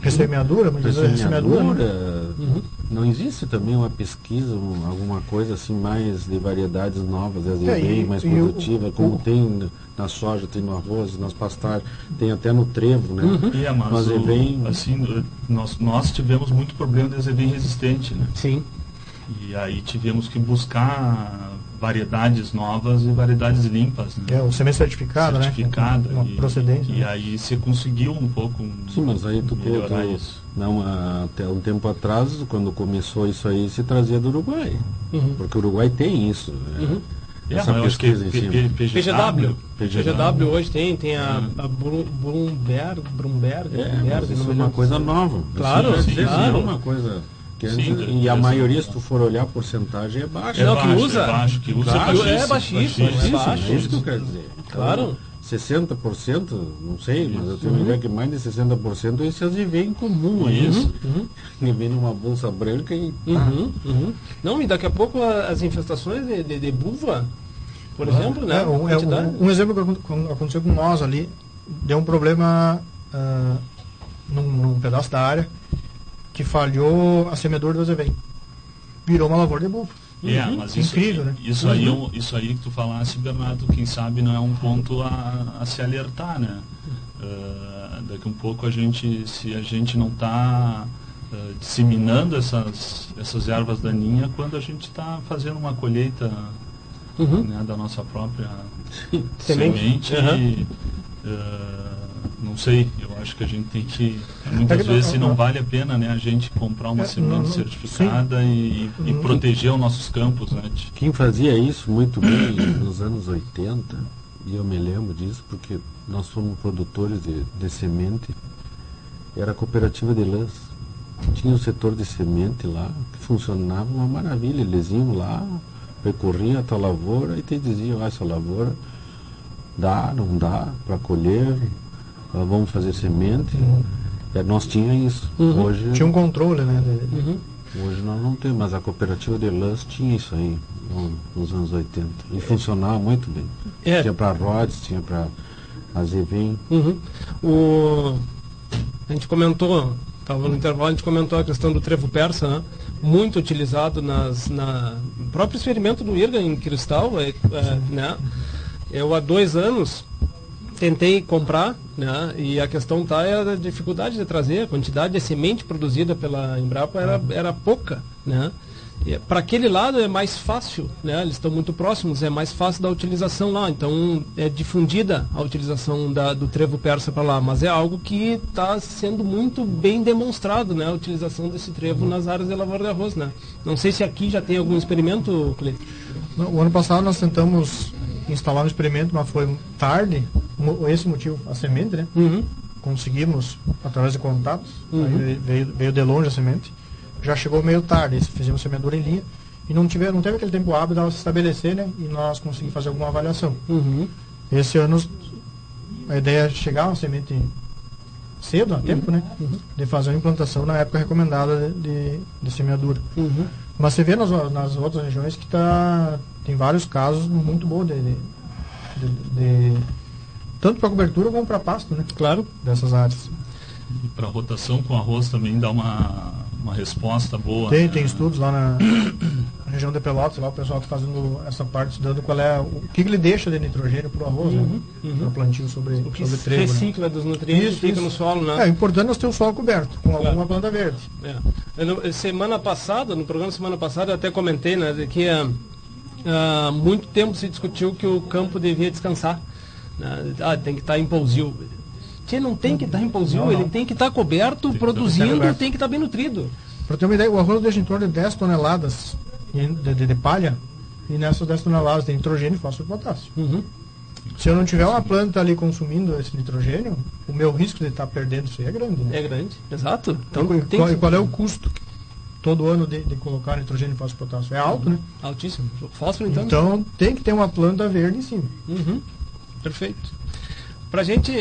Ressemeadura, mas ressemeadura. Né? Uhum. Não existe também uma pesquisa, um, alguma coisa assim mais de variedades novas, de azevém, é, mais produtiva, como o, tem na soja, tem no arroz, nas pastagens, tem até no trevo, né? Uhum. É, mas no azevém... O, assim, nós, nós tivemos muito problema de azevém resistente, né? Sim. E aí tivemos que buscar variedades novas e variedades limpas. Né? É, o semente certificado, certificado né? E, procedência. E, né? aí você conseguiu um pouco Sim, mas aí tu, melhorar tu, isso. Não, até um tempo atrás, quando começou isso aí, se trazia do Uruguai. Uhum. Porque o Uruguai tem isso. Né? Uhum. Essa é, pesquisa em cima. PGW. PGW hoje tem, tem a, uhum. a Brumberg, Brumberg, é, Brumberg, isso é uma coisa nova. Claro, sim, claro. É uma coisa Sim, e a maioria, se tu for olhar a porcentagem, é baixa. É não, que usa. É baixo, que usa claro, é baixíssimo. É baixíssimo. É baixo. É isso que eu quero dizer. Claro. 60%, não sei, mas eu tenho uhum. ideia que mais de 60% esses vivem em comum aí. Isso. Uhum. Que vem numa bolsa branca e. Uhum. Uhum. Não, e daqui a pouco as infestações de, de, de buva, por exemplo, né? É, um, é, um, um, exemplo que aconteceu com nós ali, deu um problema uh, num, num pedaço da área que falhou a semeadora do azevém. Virou uma lavoura de bufo. É, mas isso, Incrível, né? isso, aí, é um- isso aí que tu falasse, Bernardo, quem sabe não é um ponto a, a se alertar, né? Ah, daqui um pouco a gente, se a gente não está disseminando essas, essas ervas daninhas, quando a gente está fazendo uma colheita Uhum. né, da nossa própria Semente. semente, e, ah, não sei, eu acho que a gente tem que, muitas É que não- vezes, não não- vale a pena né, a gente comprar uma É, semente certificada e, e Uhum. proteger os nossos campos, né? Quem fazia isso muito bem nos anos 80, e eu me lembro disso porque nós fomos produtores de, de semente, era a cooperativa de lãs. Tinha o setor de semente lá, que funcionava uma maravilha. Eles iam lá, percorriam a tua lavoura e te diziam, ah, essa lavoura dá, não dá para colher, ah, vamos fazer semente. É, nós tinha isso. Uhum. Hoje, Tinha um controle, né? Uhum. Hoje nós não temos, mas a cooperativa de lãs tinha isso aí no- nos anos 80. E funcionava muito bem. É. Tinha para Rhodes, tinha para Azevém. Uhum. O... A gente comentou, estava no intervalo, a gente comentou a questão do trevo persa, né? muito utilizado nas, na no próprio experimento do IRGA em cristal. É, é, né? Eu há dois anos tentei comprar, né? E a questão tá é a dificuldade de trazer, a quantidade de semente produzida pela Embrapa era, era pouca, né? Para aquele lado é mais fácil, né? Eles estão muito próximos, é mais fácil da utilização lá. Então é difundida a utilização da, do trevo persa para lá, mas é algo que está sendo muito bem demonstrado, né? A utilização desse trevo nas áreas de lavoura de arroz, né? Não sei se aqui já tem algum experimento, Cleiton. O ano passado nós tentamos instalar um experimento, mas foi tarde. Esse motivo, a semente, né? Uhum. Conseguimos através de contatos. Uhum. Veio, veio de longe a semente. Já chegou meio tarde. Fizemos semeadura em linha. E não, tive, não teve aquele tempo hábil de se estabelecer, né? E nós conseguimos fazer alguma avaliação. Uhum. Esse ano a ideia é chegar uma semente cedo, a tempo, né? De fazer uma implantação na época recomendada de, de, de semeadura. Uhum. Mas você vê nas, nas outras regiões que tá, tem vários casos muito bons de, de, de- de- tanto para cobertura como para pasto, né? Claro. Dessas áreas. E para rotação com arroz também dá uma, uma resposta boa. Tem, né? tem estudos lá na, região de Pelotas, lá o pessoal está fazendo essa parte, estudando qual é o que, que ele deixa de nitrogênio para o arroz, né? Para o plantio sobre, O que sobre trevo. né? recicla dos nutrientes Isso, fica isso. no solo, né? É importante nós ter o solo coberto com Claro. alguma planta verde. É. Eu semana passada, no programa semana passada, eu até comentei né, de que há muito tempo se discutiu que o campo devia descansar. né? Ah, tem que estar em pousio. Tchê, não tem que estar em pousio, Não, não. ele tem que estar coberto, que produzindo, tem que estar bem nutrido. Para ter uma ideia, o arroz deixa em torno de 10 toneladas de, de- de palha e nessas 10 toneladas tem nitrogênio, fósforo e potássio. Uhum. Se eu não tiver uma planta ali consumindo esse nitrogênio, o meu risco de estar perdendo isso aí é grande. Né? É grande, exato. Então, e, tem qual, que... qual é o custo todo ano de, de colocar nitrogênio, fósforo e potássio? É alto, né? Altíssimo. Fósforo, então. Então tem que ter uma planta verde em cima. Uhum. Perfeito. Pra gente.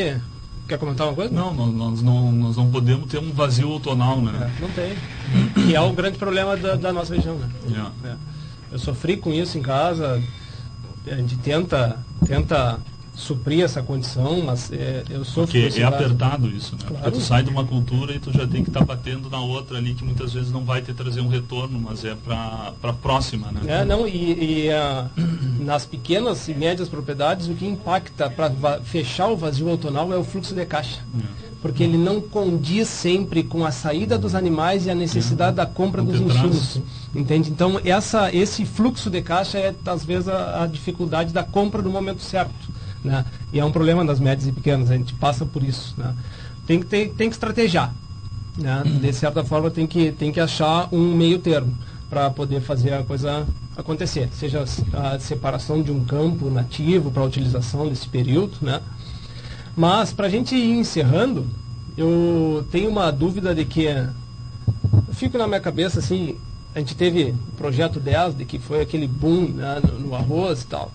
Quer comentar uma coisa? Não, nós, nós não, nós não podemos ter um vazio outonal, né? Não tem. Que é o grande problema da, da nossa região, né? É. É. Eu sofri com isso em casa. A gente tenta, tenta suprir essa condição, mas é, eu sofro Porque é apertado isso, né? Claro. Porque tu sai de uma cultura e tu já tem que estar batendo na outra ali, que muitas vezes não vai te trazer um retorno, mas é para a próxima, né? É, não, e, e, ah, nas pequenas e médias propriedades, o que impacta para fechar o vazio outonal é o fluxo de caixa. Porque ele não condiz sempre com a saída dos animais e a necessidade da compra Não dos insumos. Entende? Então, essa, esse fluxo de caixa é, às vezes, a, a dificuldade da compra no momento certo. Né? E é um problema das médias e pequenas, a gente passa por isso. Né? Tem, que ter, tem que estrategiar. Né? De certa forma, tem que, tem que achar um meio termo para poder fazer a coisa acontecer. Seja a separação de um campo nativo para a utilização desse período, né? Mas, para a gente ir encerrando, eu tenho uma dúvida de que eu fico na minha cabeça assim, a gente teve o projeto 10, de que foi aquele boom né, no, no arroz e tal.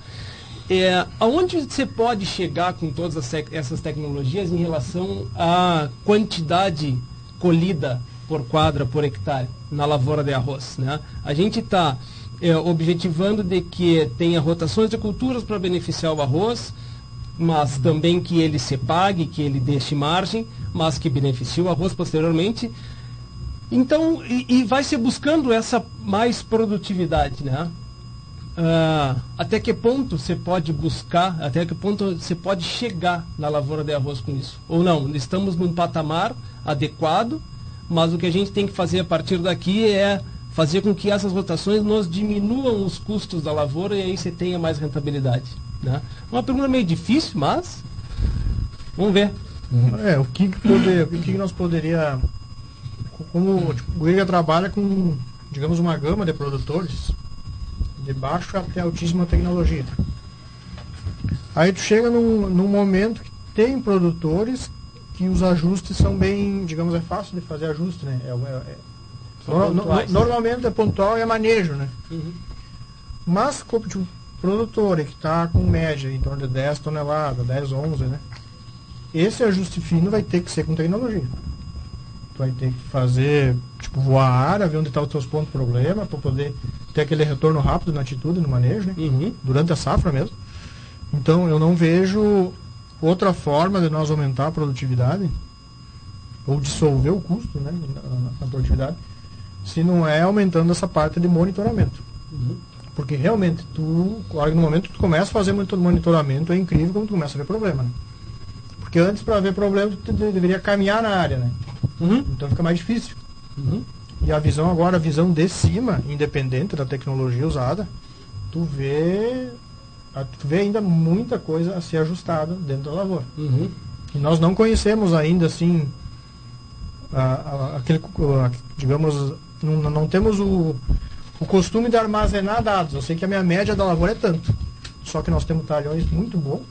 É, aonde você pode chegar com todas essas tecnologias em relação à quantidade colhida por quadra, por hectare, na lavoura de arroz? Né? A gente está objetivando de que tenha rotações de culturas para beneficiar o arroz, mas também que ele se pague, que ele deixe margem, mas que beneficie o arroz posteriormente. Então, e, e vai se buscando essa mais produtividade, né? Ah, até que ponto você pode buscar, até que ponto você pode chegar na lavoura de arroz com isso? Ou não, estamos num patamar adequado, mas o que a gente tem que fazer a partir daqui é fazer com que essas rotações nos diminuam os custos da lavoura e aí você tenha mais rentabilidade. Né? Uma pergunta meio difícil, mas vamos ver. É, o que, poder, o que, nós poderia. Como tipo, o IRGA trabalha com, digamos, uma gama de produtores, de baixa até altíssima tecnologia. Aí tu chega num, num momento que tem produtores que os ajustes são bem, digamos, é fácil de fazer ajuste, né? É, é, é no, no, normalmente é pontual e é manejo, né? Uhum. Mas, como tipo, produtor que está com média em torno de 10 toneladas, 10, 11, né? Esse ajuste fino vai ter que ser com tecnologia. Tu vai ter que fazer, tipo, voar a área, ver onde estão tá os teus pontos de problema, para poder ter aquele retorno rápido na atitude, no manejo, né? Uhum. Durante a safra mesmo. Então, eu não vejo outra forma de nós aumentar a produtividade ou dissolver o custo né, na, na produtividade se não é aumentando essa parte de monitoramento. Uhum. Porque realmente, tu, no momento que tu começa a fazer monitoramento, é incrível como tu começa a ver problema. Né? Porque antes, para ver problema, tu deveria caminhar na área, né? Uhum. Então fica mais difícil. Uhum. E a visão agora, a visão de cima, independente da tecnologia usada, tu vê, tu vê ainda muita coisa a ser ajustada dentro da lavoura. Uhum. E nós não conhecemos ainda, assim, a, a, aquele, a, digamos, não, não temos o, o costume de armazenar dados. Eu sei que a minha média da lavoura é tanto. Só que nós temos talhões muito bons.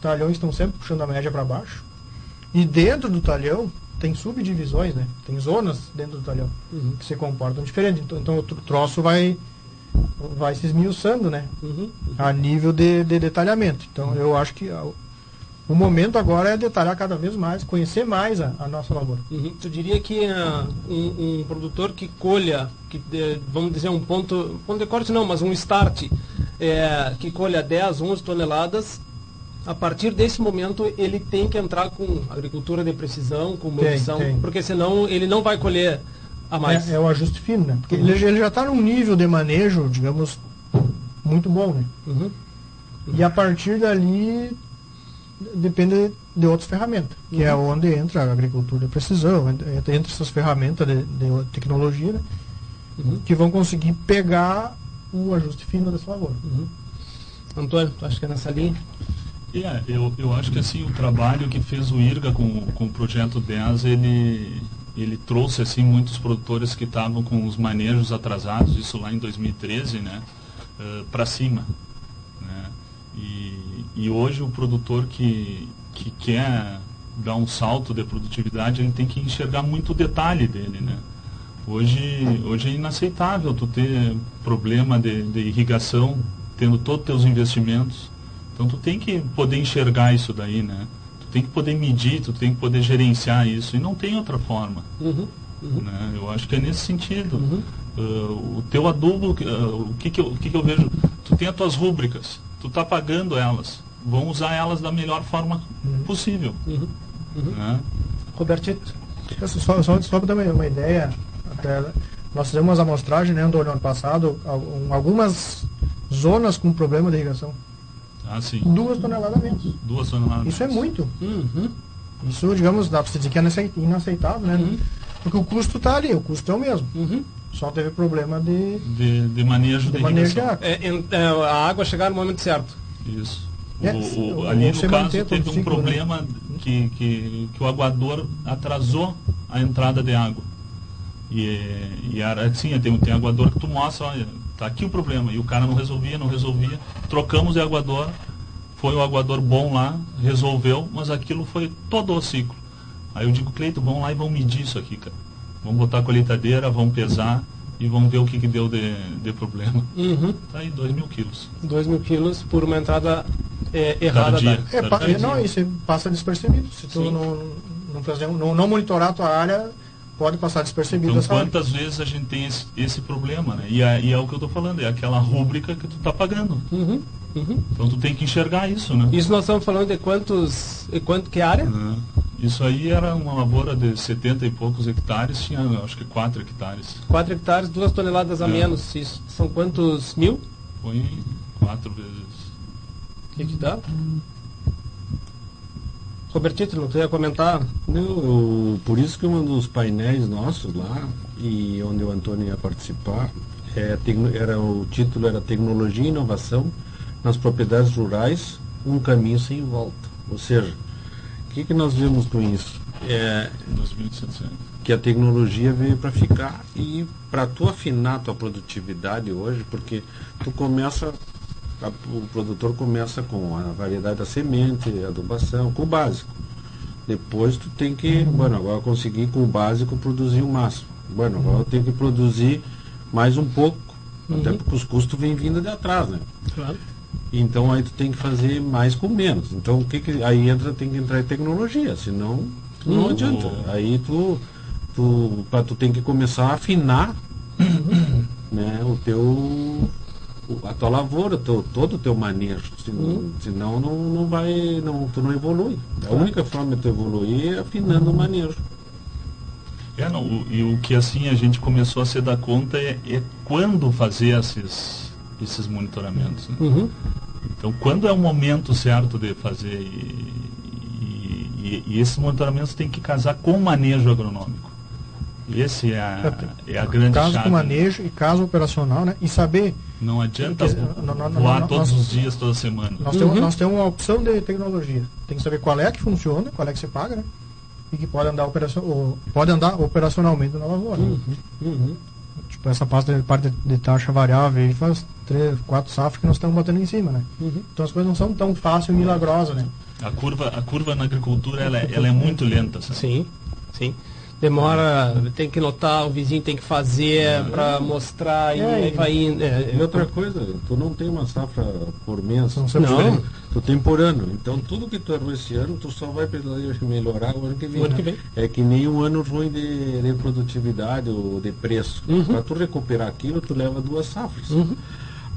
Talhões estão sempre puxando a média para baixo. E dentro do talhão tem subdivisões, né? Tem zonas dentro do talhão uhum. que se comportam diferente. Então, então o troço vai vai se esmiuçando, né? Uhum. Uhum. A nível de, de detalhamento. Então eu acho que o momento agora é detalhar cada vez mais, conhecer mais a, a nossa lavoura. Uhum. Tu diria que uh, um, um, produtor que colha, que de, vamos dizer um ponto, ponto de corte não, mas um start, é, que colha 10, 11 toneladas, a partir desse momento ele tem que entrar com agricultura de precisão, com medição, porque senão ele não vai colher a mais. É, é o ajuste fino, né? Porque ele, ele, já está num nível de manejo, digamos, muito bom, né? Uhum. E a partir dali depende de outras ferramentas, que é uhum. é onde entra a agricultura de precisão, entra, entra essas ferramentas de, de tecnologia, né, uhum. que vão conseguir pegar o ajuste fino dessa lavoura. Uhum. Antônio, acho que é nessa linha? É, eu, eu acho que assim, o trabalho que fez o IRGA com, com o projeto 10, ele, ele trouxe assim muitos produtores que estavam com os manejos atrasados, isso lá em 2013, né, uh, para cima. Né, e e hoje o produtor que, que quer dar um salto de produtividade, ele tem que enxergar muito o detalhe dele, né? Hoje, hoje é inaceitável tu ter problema de, de irrigação, tendo todos os teus investimentos. Então tu tem que poder enxergar isso daí, né? Tu tem que poder medir, tu tem que poder gerenciar isso. E não tem outra forma. Uhum, uhum. Né? Eu acho que é nesse sentido. Uhum. Uh, o teu adubo, uh, o, que, que, eu, o que, que eu vejo? Tu tem as tuas rúbricas, tu está pagando elas vão usar elas da melhor forma uhum. possível. Uhum. Uhum. Né? Robertito. Só, só, só para dar uma ideia, até, nós fizemos umas amostragens né, do ano passado, algumas zonas com problema de irrigação. Ah, sim. Duas toneladas menos. Duas toneladas Isso é muito. Uhum. Isso, digamos, dá para dizer que é inaceitável, né? Uhum. Porque o custo está ali, o custo é o mesmo. Uhum. Só teve problema de, de, de manejo de, de manejo de água. É, é, a água chegar no momento certo. Isso. É, o, o, ali no caso teve um ciclo, problema né? que, que, que o aguador atrasou a entrada de água. E, e era assim, tem, tem aguador que tu mostra, olha, tá aqui o problema. E o cara não resolvia, não resolvia. Trocamos de aguador, foi o aguador bom lá, resolveu, mas aquilo foi todo o ciclo. Aí eu digo, Cleito, vamos lá e vamos medir isso aqui, cara. Vamos botar a colheitadeira, vamos pesar e vamos ver o que, que deu de, de problema. Uhum. Tá aí, 2 mil quilos. 2 mil quilos por uma entrada é, errada. Dia, é, pa, não, isso passa despercebido. Se tu não, não, não, não monitorar a tua área, pode passar despercebido então, essa quantas vezes a gente tem esse, esse problema, né? E é, e é, o que eu estou falando, é aquela rúbrica que tu está pagando. Uhum. Uhum. Então tu tem que enxergar isso, né? Isso nós estamos falando de quantos. E quanto que área? Uhum. Isso aí era uma lavoura de 70 e poucos hectares, tinha acho que 4 hectares. 4 hectares, 2 toneladas a É. menos. Isso são quantos mil? Põe 4 vezes. O que, que dá? Robertito, não tu ia comentar? Eu- por isso que um dos painéis nossos lá, e onde o Antônio ia participar, é, era, o título era Tecnologia e Inovação nas Propriedades Rurais, um caminho sem volta. Ou seja, o que, que nós vemos com isso? É, 2.700. que a tecnologia veio para ficar e para tu afinar tua produtividade hoje, porque tu começa, a- o produtor começa com a variedade da semente, adubação, com o básico. Depois tu tem que, bueno, agora eu consegui com o básico produzir o máximo. Bueno, agora eu tenho que produzir mais um pouco, até porque os custos vêm vindo de atrás, né? Claro. Então aí tu tem que fazer mais com menos. Então o que, que aí entra tem que entrar em tecnologia, senão não Uhum. adianta. Aí tu tu pra, tu tem que começar a afinar né, o teu a tua lavoura, o teu, todo o teu manejo. Senão, Uhum. senão não, não vai, não, tu não evolui. A única forma de tu evoluir é afinando o manejo. É, não, o- e o que assim a gente começou a se dar conta é, é quando fazer esses, esses monitoramentos. né? Uhum. Então, quando é o momento certo de fazer e, e, e- e esses monitoramentos tem que casar com o manejo agronômico. Esse é a, é a grande caso chave. com manejo e caso operacional, né? E saber, Não adianta não, não, não, voar não, todos nós- os dias, toda semana. nós, temos, nós temos uma opção de tecnologia. Tem que saber qual é que funciona, qual é que se paga, né? E que pode andar, operacion, ou, pode andar operacionalmente na lavoura. Uhum. Tipo, essa parte de, parte de taxa variável aí faz três, quatro safras que nós estamos batendo em cima, né? Uhum. Então as coisas não são tão fáceis e milagrosas, né? A curva, a curva na agricultura ela, é- ela é muito lenta. Sabe? Sim, sim. Demora, tem que notar, o vizinho tem que fazer para mostrar e É, aí e- vai indo. é, E outra coisa, tu não tem uma safra por mês, Não. diferentes. tu tem por ano. Então tudo que tu errou esse ano, tu só vai precisar melhorar o ano que vem. O ano que vem. É que nem um ano ruim de, de produtividade ou de preço. Uhum. Para tu recuperar aquilo, tu leva duas safras.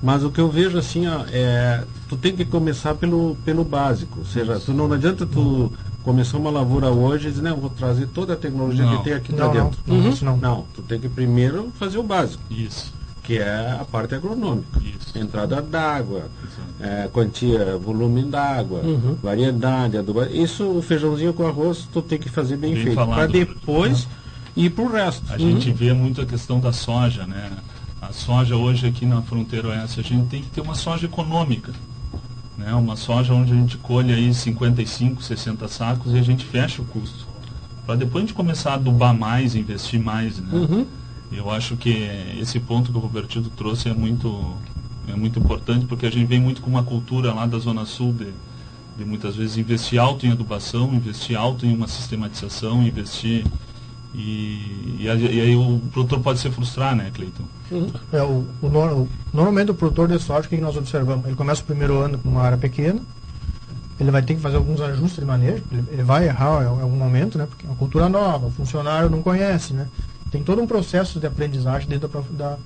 Mas o que eu vejo assim, ó, é, tu tem que começar pelo, pelo básico. Ou seja, tu não, não adianta tu começar uma lavoura hoje e dizer, não, vou trazer toda a tecnologia Não. que tem aqui Não, não, dentro. não, isso não. Não, tu tem que primeiro fazer o básico, Isso, que é a parte agronômica isso. entrada d'água, é, quantia, volume d'água, variedade, adubo. Isso, o feijãozinho com arroz, tu tem que fazer bem, Bem feito. Para depois ir pro resto. A gente vê muito a questão da soja, né? A soja hoje aqui na fronteira oeste, a gente tem que ter uma soja econômica. Né? Uma soja onde a gente colhe aí 55, 60 sacos e a gente fecha o custo. Para depois a gente começar a adubar mais, investir mais, né? Eu acho que esse ponto que o Robertito trouxe é muito, é muito importante, porque a gente vem muito com uma cultura lá da Zona Sul de, de muitas vezes investir alto em adubação, investir alto em uma sistematização, investir e, e aí o produtor pode se frustrar, né, Cleiton? É, o, o nor- o- normalmente o produtor de soja, o que nós observamos? Ele começa o primeiro ano com uma área pequena, ele vai ter que fazer alguns ajustes de manejo, ele, ele vai errar em algum momento, né? Porque é uma cultura nova, o funcionário não conhece, né? Tem todo um processo de aprendizagem dentro da, da,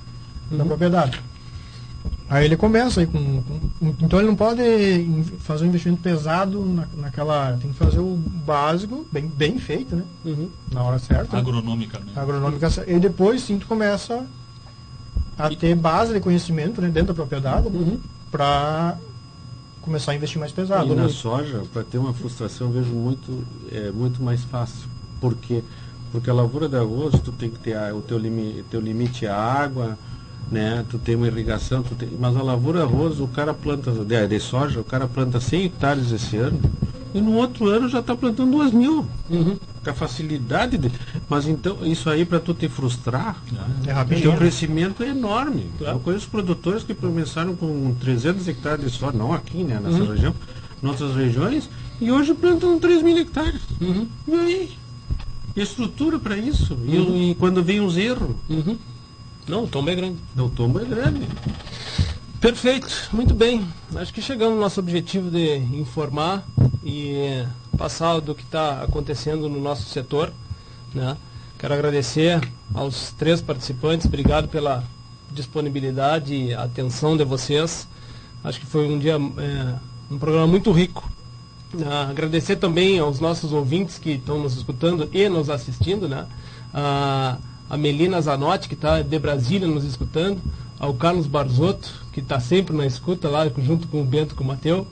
da propriedade. Aí ele começa aí com, com- Então ele não pode fazer um investimento pesado na, naquela área. Tem que fazer o básico, bem, bem feito, né? Uhum. Na hora certa. Agronomicamente. agronômica e depois sim tu começa a ter base de conhecimento né, dentro da propriedade Uhum. para começar a investir mais pesado. E na né? soja, para ter uma frustração, eu vejo muito, é, muito mais fácil. Por quê? Porque a lavoura de arroz, tu tem que ter a- o teu, limi, teu limite a água, né? Tu tem uma irrigação, tu tem, mas a lavoura de arroz, o cara planta, de, de soja, o cara planta 100 hectares esse ano, e no outro ano já está plantando 2 mil. Com a facilidade de, Mas então, isso aí para tu te frustrar, É rapidinho. o crescimento é enorme. Eu conheço produtores que começaram com 300 hectares de soja, não aqui, né, nessa região, em outras regiões, e hoje plantam 3 mil hectares. E aí? Estrutura para isso? E- E, quando vem os erros, Não, o tombo é grande. o tombo é grande. Perfeito, muito bem. Acho que chegamos no nosso objetivo de informar e passar do que está acontecendo no nosso setor. Né? Quero agradecer aos três participantes, obrigado pela disponibilidade e atenção de vocês. Acho que foi um dia, é, um programa muito rico. Ah, agradecer também aos nossos ouvintes que estão nos escutando e nos assistindo, né? Ah, a Melina Zanotti, que está de Brasília nos escutando, ao Carlos Barzotto, que está sempre na escuta lá, junto com o Bento e com o Mateu,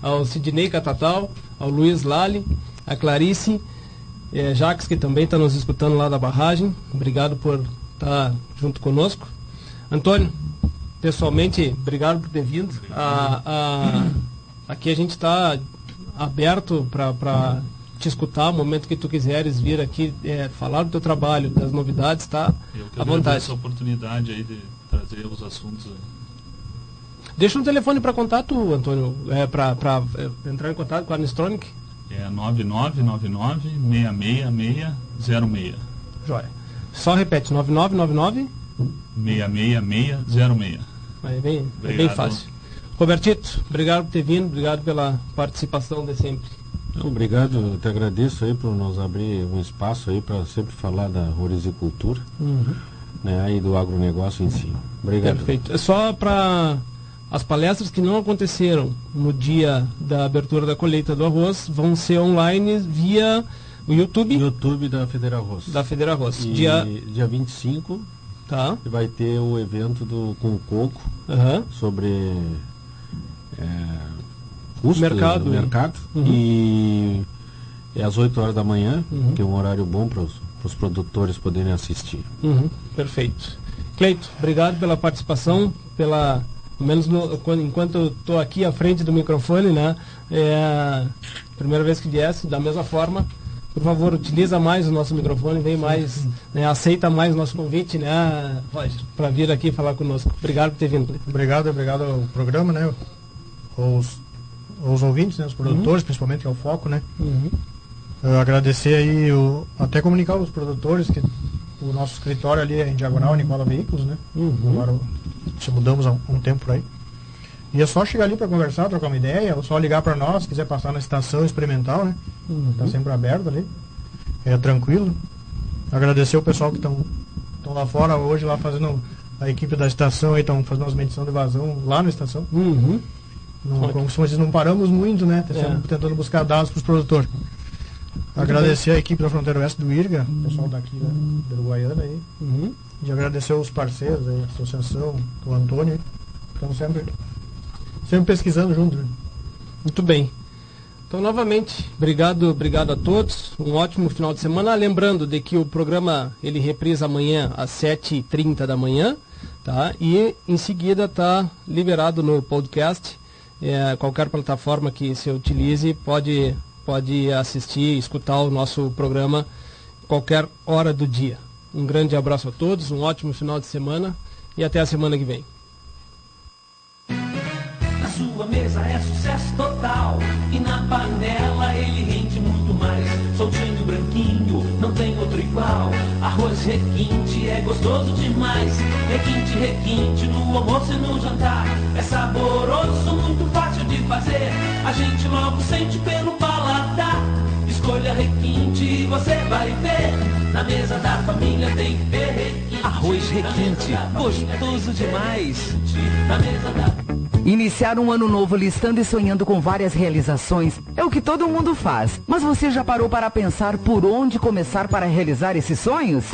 ao Sidney Catatal, ao Luiz Lali, a Clarice eh, Jacques, que também está nos escutando lá da barragem. Obrigado por estar tá junto conosco. Antônio, pessoalmente, obrigado por ter vindo. A, a, aqui a gente está aberto para te escutar o momento que tu quiseres vir aqui é, falar do teu trabalho, das novidades, tá? Eu que à vontade. essa oportunidade aí de trazer os assuntos. Deixa um telefone para contato, Antônio, é, para é, entrar em contato com a Anistronic. É 9999-66606. Joia. Só repete, 9999 66606. É bem, é bem fácil. Robertito, obrigado por ter vindo, obrigado pela participação de sempre. Obrigado, eu te agradeço aí por nos abrir um espaço aí para sempre falar da rorizicultura uhum. Né, e do agronegócio em si. Obrigado. Perfeito. É só para as palestras que não aconteceram no dia da abertura da colheita do arroz vão ser online via o YouTube. YouTube da Federal Arroz. Da Federal Arroz. E dia, dia 25 tá. vai ter o evento do, com o Coco uhum. sobre é, custo mercado, do mercado. Uhum. E é às 8 horas da manhã, Uhum. que é um horário bom para os produtores poderem assistir. Uhum, perfeito. Cleito, obrigado pela participação, pela pelo menos no, quando, enquanto eu estou aqui à frente do microfone, né? É a primeira vez que viesse, da mesma forma. Por favor, utiliza mais o nosso microfone, vem mais, né, aceita mais o nosso convite, né, Roger, para vir aqui falar conosco. Obrigado por ter vindo. Cleito. Obrigado, obrigado ao programa, né? Os, os ouvintes, né? Os produtores, principalmente, que é o foco, né? Uhum. Agradecer aí, o, até comunicar aos produtores que o nosso escritório ali é em Diagonal, Nicola Veículos, né? Uhum. Agora se mudamos há um, um tempo por aí. E é só chegar ali para conversar, trocar uma ideia, ou só ligar para nós, se quiser passar na estação experimental, né? Uhum. Tá sempre aberto ali. É tranquilo. Agradecer o pessoal que estão lá fora hoje, lá fazendo a equipe da estação estão fazendo as medições de vazão lá na estação. Uhum. Não, como se não paramos muito, né? Tá É. tentando buscar dados para os produtores. Agradecer a equipe da Fronteira Oeste do IRGA, o pessoal daqui da, da Uruguaiana aí. Uhum. E agradecer os parceiros aí, a associação, o Antônio, estão sempre, sempre pesquisando junto. né? Muito bem. Então, novamente, obrigado, obrigado a todos. Um ótimo final de semana. Lembrando de que o programa ele reprisa amanhã às 7h30 da manhã, tá? E em seguida está liberado no podcast. É, qualquer plataforma que se utilize pode, pode assistir, escutar o nosso programa qualquer hora do dia. Um grande abraço a todos, um ótimo final de semana e até a semana que vem. Na sua mesa é sucesso total. E na panela ele rende muito mais. Soltinho, branquinho, não tem outro igual. Arroz requinte é gostoso demais. Requinte, requinte no almoço e no jantar. É saboroso, muito fácil de fazer. A gente logo sente pelo paladar. Escolha requinte e você vai ver. Na mesa da família tem que ter requinte. Arroz requinte, gostoso demais. Na mesa da Iniciar um ano novo listando e sonhando com várias realizações é o que todo mundo faz. Mas você já parou para pensar por onde começar para realizar esses sonhos?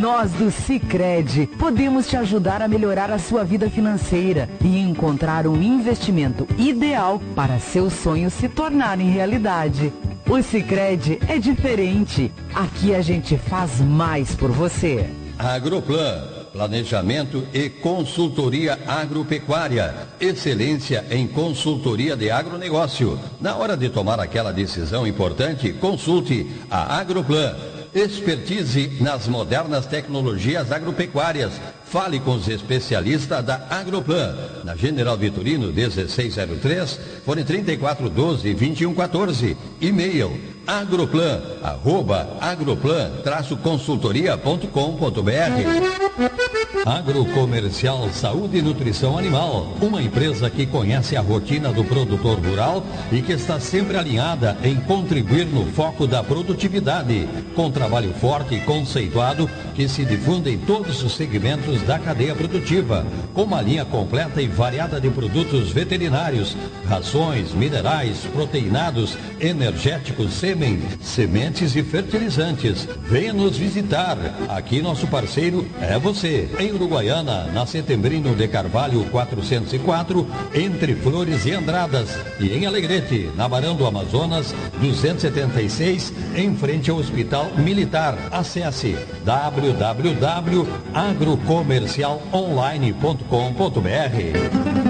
Nós do Cicred podemos te ajudar a melhorar a sua vida financeira e encontrar um investimento ideal para seus sonhos se tornarem realidade. O Cicred é diferente. Aqui a gente faz mais por você. Agroplan, planejamento e consultoria agropecuária. Excelência em consultoria de agronegócio. Na hora de tomar aquela decisão importante, consulte a Agroplan. Expertise nas modernas tecnologias agropecuárias. Fale com os especialistas da Agroplan. Na General Vitorino 1603, fone 3412 2114. E-mail agroplan, arroba agroplan-consultoria.com.br Agrocomercial Saúde e Nutrição Animal, uma empresa que conhece a rotina do produtor rural e que está sempre alinhada em contribuir no foco da produtividade, com trabalho forte e conceituado que se difunde em todos os segmentos da cadeia produtiva, com uma linha completa e variada de produtos veterinários, rações, minerais, proteinados, energéticos, sêmen, sementes e fertilizantes. Venha nos visitar. Aqui nosso parceiro é você. Em Uruguaiana, na Setembrino de Carvalho 404, entre Flores e Andradas. E em Alegrete, na Barão do Amazonas 276, em frente ao Hospital Militar. Acesse www.agrocomercialonline.com.br.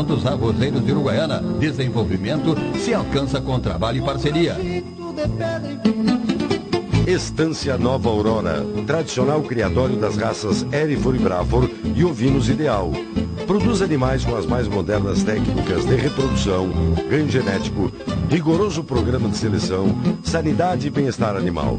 dos Arrozeiros de Uruguaiana. Desenvolvimento se alcança com trabalho e parceria. Estância Nova Aurora, tradicional criatório das raças Erifor e Brafor e ovinos ideal. Produz animais com as mais modernas técnicas de reprodução, ganho genético, rigoroso programa de seleção, sanidade e bem-estar animal.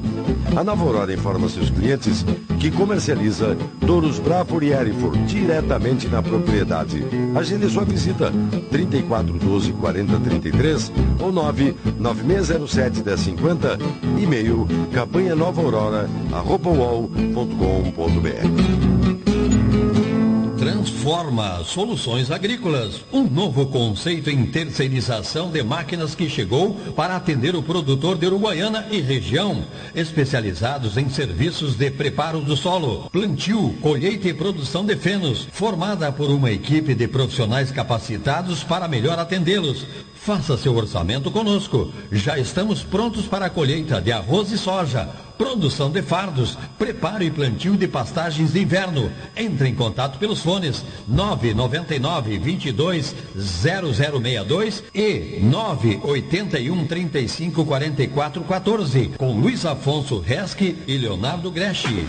A Nova Aurora informa seus clientes que comercializa touros Brafor e Erifor diretamente na propriedade. Agende sua visita 3412 4033 ou 99607 1050 e-mail campanha nova aurora arroba Transforma Soluções Agrícolas, um novo conceito em terceirização de máquinas que chegou para atender o produtor de Uruguaiana e região, especializados em serviços de preparo do solo, plantio, colheita e produção de fenos, formada por uma equipe de profissionais capacitados para melhor atendê-los. Faça seu orçamento conosco. Já estamos prontos para a colheita de arroz e soja, produção de fardos, preparo e plantio de pastagens de inverno. Entre em contato pelos fones 999 22 0062 e 981 35 44 14 com Luiz Afonso Resque e Leonardo Greschi.